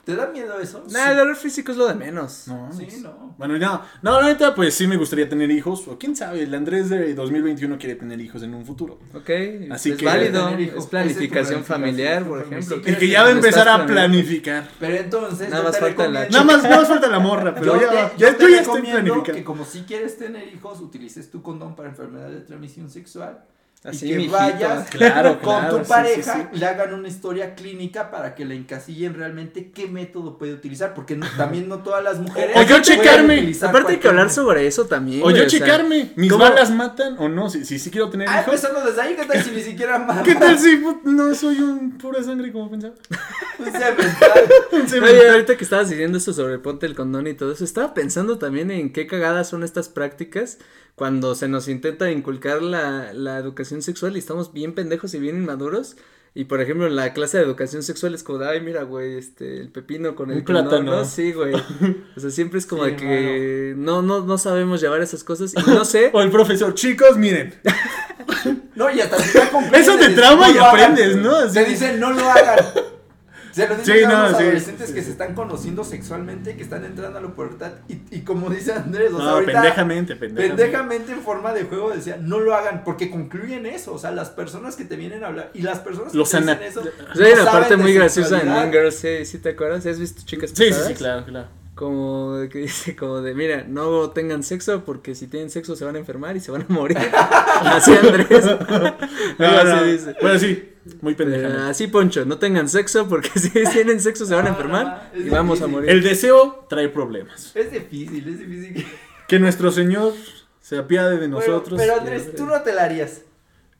¿Te da miedo eso? Nah, el dolor físico es lo de menos. No, Sí, es- no. Bueno, no, no, la neta, pues sí me gustaría tener hijos, o quién sabe, el Andrés de 2021 quiere tener hijos en un futuro. Ok, Así es que- válido, Tener hijos, es planificación familiar, por ejemplo. Sí, Y que ya va a empezar a planificar. Pero entonces, Nada más falta la Nada más, nada más falta la morra, pero yo ya, te, yo ya, te yo ya estoy recomiendo que planificando. como si quieres tener hijos, utilices tu condón para enfermedad de transmisión sexual. Así, y que mijito. vayas (laughs) Claro, con claro, tu sí, pareja, sí, le hagan una historia clínica para que le encasillen realmente qué método puede utilizar, porque no- también no todas las mujeres. O yo pueden checarme. Aparte hay que hablar sobre eso también. O yo sea, checarme, mis ¿cómo? balas matan o no, si, si sí quiero tener Ah, hijos. empezando desde ahí, ¿qué tal si ni siquiera más? (laughs) ¿Qué tal si no soy un pura sangre como pensaba? (laughs) Oye, ahorita que estabas diciendo eso sobre ponte el condón y todo eso, estaba pensando también en qué cagadas son estas prácticas cuando se nos intenta inculcar la, la educación sexual y estamos bien pendejos y bien inmaduros. Y por ejemplo, en la clase de educación sexual es como ay, mira, güey, este, el pepino con el Un condón", plátano. ¿no? Sí, güey. (laughs) O sea, siempre es como Sí, de que no, no, no sabemos llevar esas cosas. Y no sé. (laughs) O el profesor, chicos, miren. (laughs) No, y hasta concluye Eso de te "No y lo hagan". aprendes, ¿no? Así. Se dicen, no lo hagan. Se lo dicen Sí, a los sí, adolescentes sí, que se están conociendo sexualmente, que están entrando a la pubertad. Y, y como dice Andrés, o sea, ahorita. pendejamente, pendejamente. Pendejamente en forma de juego decía, no lo hagan, porque concluyen eso, o sea, las personas que te vienen a hablar, y las personas que Los te dicen eso, O sea, hay no una saben parte de muy graciosa en sexualidad. Mean Girls, ¿sí, sí te acuerdas? ¿Has visto chicas Sí, sí, claro, claro. Como de que dice, como de, mira, no tengan sexo porque si tienen sexo se van a enfermar y se van a morir. (laughs) así Andrés. (laughs) No, Algo no, así dice. Bueno, sí, muy pendejamente. así Poncho, no tengan sexo porque (laughs) si tienen sexo se van a enfermar y vamos a morir. El deseo trae problemas. Es difícil, es difícil. Que nuestro Señor se apiade de nosotros. pero Andrés, tú no te la harías.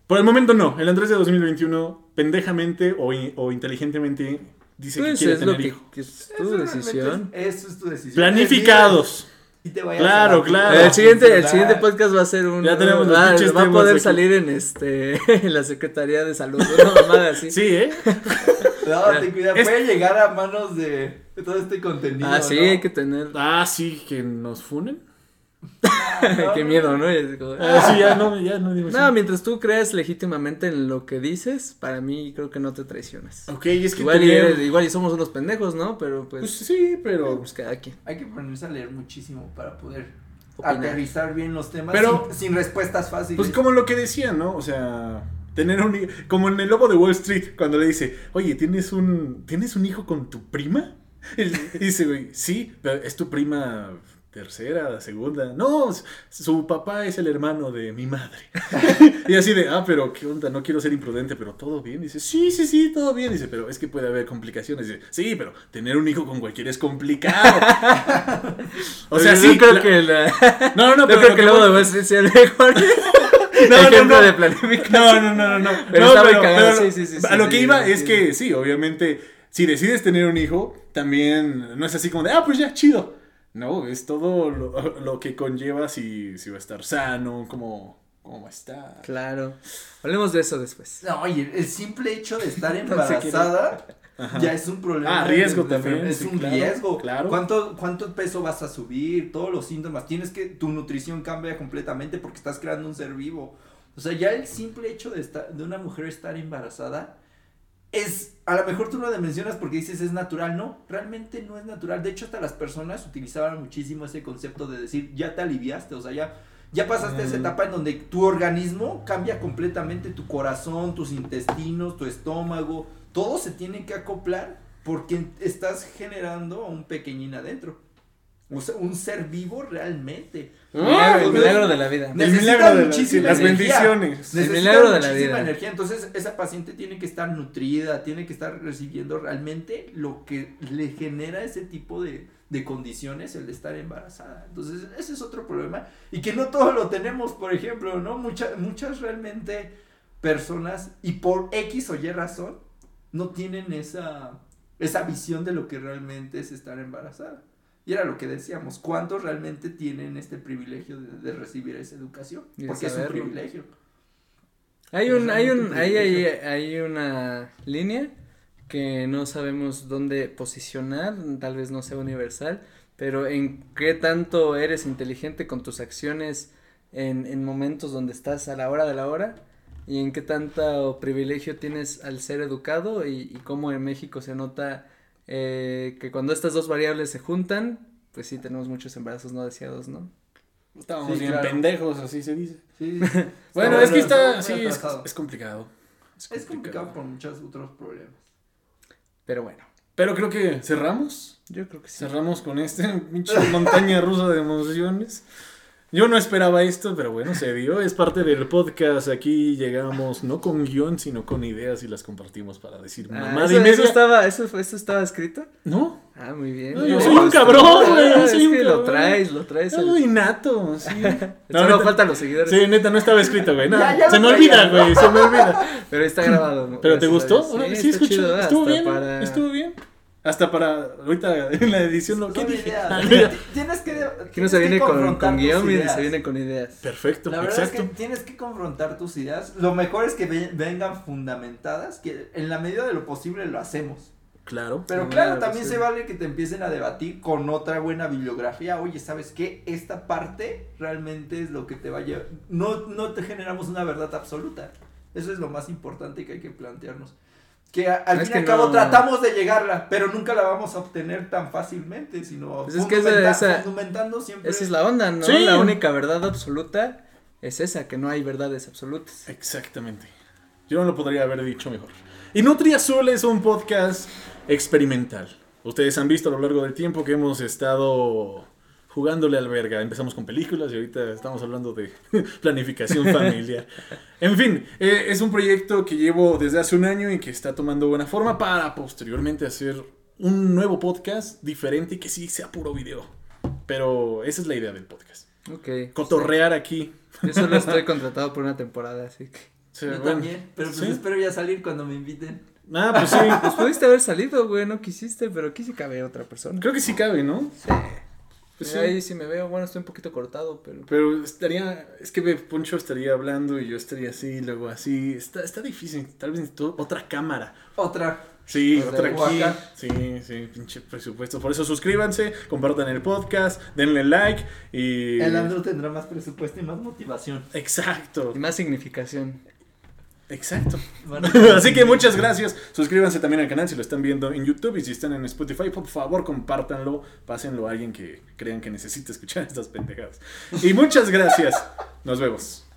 Por el momento no. El Andrés de 2021, pendejamente o, o inteligentemente, dice Pues que quiere es lo tener que, hijos. que es tu decisión. es- Eso es tu decisión. Planificados. Y te vayas Claro, a la- claro. el siguiente, el siguiente podcast va a ser un Ya tenemos los ah, va a poder aquí. salir en este (laughs) en la Secretaría de Salud, una mamada así. Sí, ¿eh? (laughs) No, ten cuidado, Es- puede llegar a manos de, de todo este contenido. Ah, sí, ¿no? hay que tener Ah, sí, que nos funen. (laughs) Qué miedo, no. Ah, sí, ya no, ya no digo No, así. mientras tú creas legítimamente en lo que dices, para mí creo que no te traicionas. Ok, y es que Igual, y, tener- eres- igual y somos unos pendejos, ¿no? Pero pues, Pues sí, pero... pues cada quien. Hay que ponerse a leer muchísimo para poder Opinar. aterrizar bien los temas Pero- sin, sin respuestas fáciles. Pues como lo que decían, ¿no? O sea, tener un como en el lobo de Wall Street cuando le dice, "Oye, ¿tienes un tienes un hijo con tu prima?" (laughs) Y dice, "Güey, sí, pero es tu prima tercera, segunda. No, su papá es el hermano de mi madre." (laughs) y así de, "Ah, pero qué onda, no quiero ser imprudente, pero todo bien." Dice, "Sí, sí, sí, todo bien." Dice, "Pero es que puede haber complicaciones." Dice, "Sí, pero tener un hijo con cualquiera es complicado." (laughs) o sea, Yo sí, creo cla- que la, (laughs) No, no, no, yo pero creo que luego voy- de Wall Street sea el mejor No, no, ejemplo no. de planificación. No, no, no, no, no. Pero No, está muy cagado, sí, sí, sí, A lo que iba es que sí, obviamente, si decides tener un hijo, también no es así como de, ah, pues ya, chido. No, es todo lo, (laughs) lo que conlleva si, si va a estar sano, cómo, ¿Cómo está? Claro. Hablemos de eso después. No, oye, el simple hecho de estar (laughs) embarazada ya es un problema. Ah, riesgo de- de- también, Es sí, un claro, riesgo. claro. ¿Cuánto, ¿Cuánto peso vas a subir? Todos los síntomas. Tienes que, tu nutrición cambia completamente porque estás creando un ser vivo. O sea, ya el simple hecho de, estar, de una mujer estar embarazada es, a lo mejor tú lo mencionas porque dices es natural, no, realmente no es natural. De hecho, hasta las personas utilizaban muchísimo ese concepto de decir, ya te aliviaste, o sea, ya, ya pasaste esa Mm. etapa en donde tu organismo cambia completamente, tu corazón, tus intestinos, tu estómago, todo se tiene que acoplar porque estás generando un pequeñín adentro. O sea, un ser vivo realmente. Milagro- el milagro de la vida. El milagro de la- muchísima sí, las energía. bendiciones. Necesita milagro de la muchísima vida. energía. Entonces, esa paciente tiene que estar nutrida, tiene que estar recibiendo realmente lo que le genera ese tipo de, de condiciones el de estar embarazada. Entonces, ese es otro problema. Y que no todos lo tenemos, por ejemplo, ¿no? Muchas, muchas realmente personas, y por X o Y razón, no tienen esa, esa visión de lo que realmente es estar embarazada. Y era lo que decíamos, ¿cuántos realmente tienen este privilegio de, de recibir esa educación? Porque es un privilegio. Hay un, hay un, hay una línea que no sabemos dónde posicionar, tal vez no sea universal, pero en qué tanto eres inteligente con tus acciones en, en momentos donde estás a la hora de la hora y en qué tanto privilegio tienes al ser educado y, y cómo en México se nota eh, que cuando estas dos variables se juntan, pues sí tenemos muchos embarazos no deseados, ¿no? Estábamos Sí, bien claro. pendejos, así se dice. Sí, Bueno, es que está, sí, es, es complicado. Es complicado por muchos otros problemas. Pero bueno, Pero creo que cerramos. yo creo que sí. Cerramos con este (laughs) pinche montaña rusa de emociones. Yo no esperaba esto, pero bueno, se dio. Es parte del podcast. Aquí llegamos no con guion, sino con ideas y las compartimos para decir Ah, mamada ¿eso, eso estaba, eso, fue- eso estaba escrito? No, Ah, muy bien. No, yo soy un gustó. cabrón, güey, Ah, soy es un que lo traes, lo traes. el- innato, sí. (laughs) No, neta- faltan los seguidores. Sí, neta, no estaba escrito, güey. no, Ya, ya se me olvida, güey, se me olvida. Pero está grabado. ¿no? ¿Pero te gustó? Sí, está escuché. chido. Estuvo bien, para- estuvo bien. Hasta para, ahorita en la edición lo que dije. (laughs) Tienes que. Aquí no se que viene con, con guion y se viene con ideas. Perfecto, La verdad exacto. es que tienes que confrontar tus ideas. Lo mejor es que ve- vengan fundamentadas, que en la medida de lo posible lo hacemos. Claro. Pero claro, claro, también sí. se vale que te empiecen a debatir con otra buena bibliografía. Oye, ¿sabes qué? Esta parte realmente es lo que te va a llevar. No, no te generamos una verdad absoluta. Eso es lo más importante que hay que plantearnos. Que al Es fin y al cabo no- tratamos de llegarla, pero nunca la vamos a obtener tan fácilmente, sino Pues es que esa- esa- fundamentando siempre. Esa es la onda, ¿no? Sí. La única verdad absoluta es esa, que no hay verdades absolutas. Exactamente. Yo no lo podría haber dicho mejor. Y Nutri Azul es un podcast experimental. Ustedes han visto a lo largo del tiempo que hemos estado jugándole al verga. Empezamos con películas y ahorita estamos hablando de (laughs) planificación familiar. (laughs) En fin, eh, es un proyecto que llevo desde hace un año y que está tomando buena forma para posteriormente hacer un nuevo podcast diferente y que sí sea puro video. Pero esa es la idea del podcast. Ok. Cotorrear aquí. Yo solo (laughs) estoy contratado por una temporada, así que. Sea, Yo bueno, también, pero pues ¿sí? espero ya salir cuando me inviten. Ah, pues sí. Pues pudiste haber salido, güey, no quisiste, pero aquí sí cabe otra persona. Creo que sí cabe, ¿no? Sí. Pues Mira, sí. Ahí sí me veo, bueno, estoy un poquito cortado, pero. Pero estaría, es que Poncho estaría hablando y yo estaría así, luego así. Está, está difícil, tal vez necesito otra cámara. Otra. Sí, otra aquí. Sí, sí, pinche presupuesto. Por eso suscríbanse, compartan el podcast, denle like y... El Andrew tendrá más presupuesto y más motivación. Exacto, Y más significación. Exacto. (laughs) Así que muchas gracias. Suscríbanse también al canal si lo están viendo en YouTube y si están en Spotify, por favor, compártanlo, pásenlo a alguien que crean que necesita escuchar (laughs) estas pendejadas. Y muchas gracias. Nos vemos.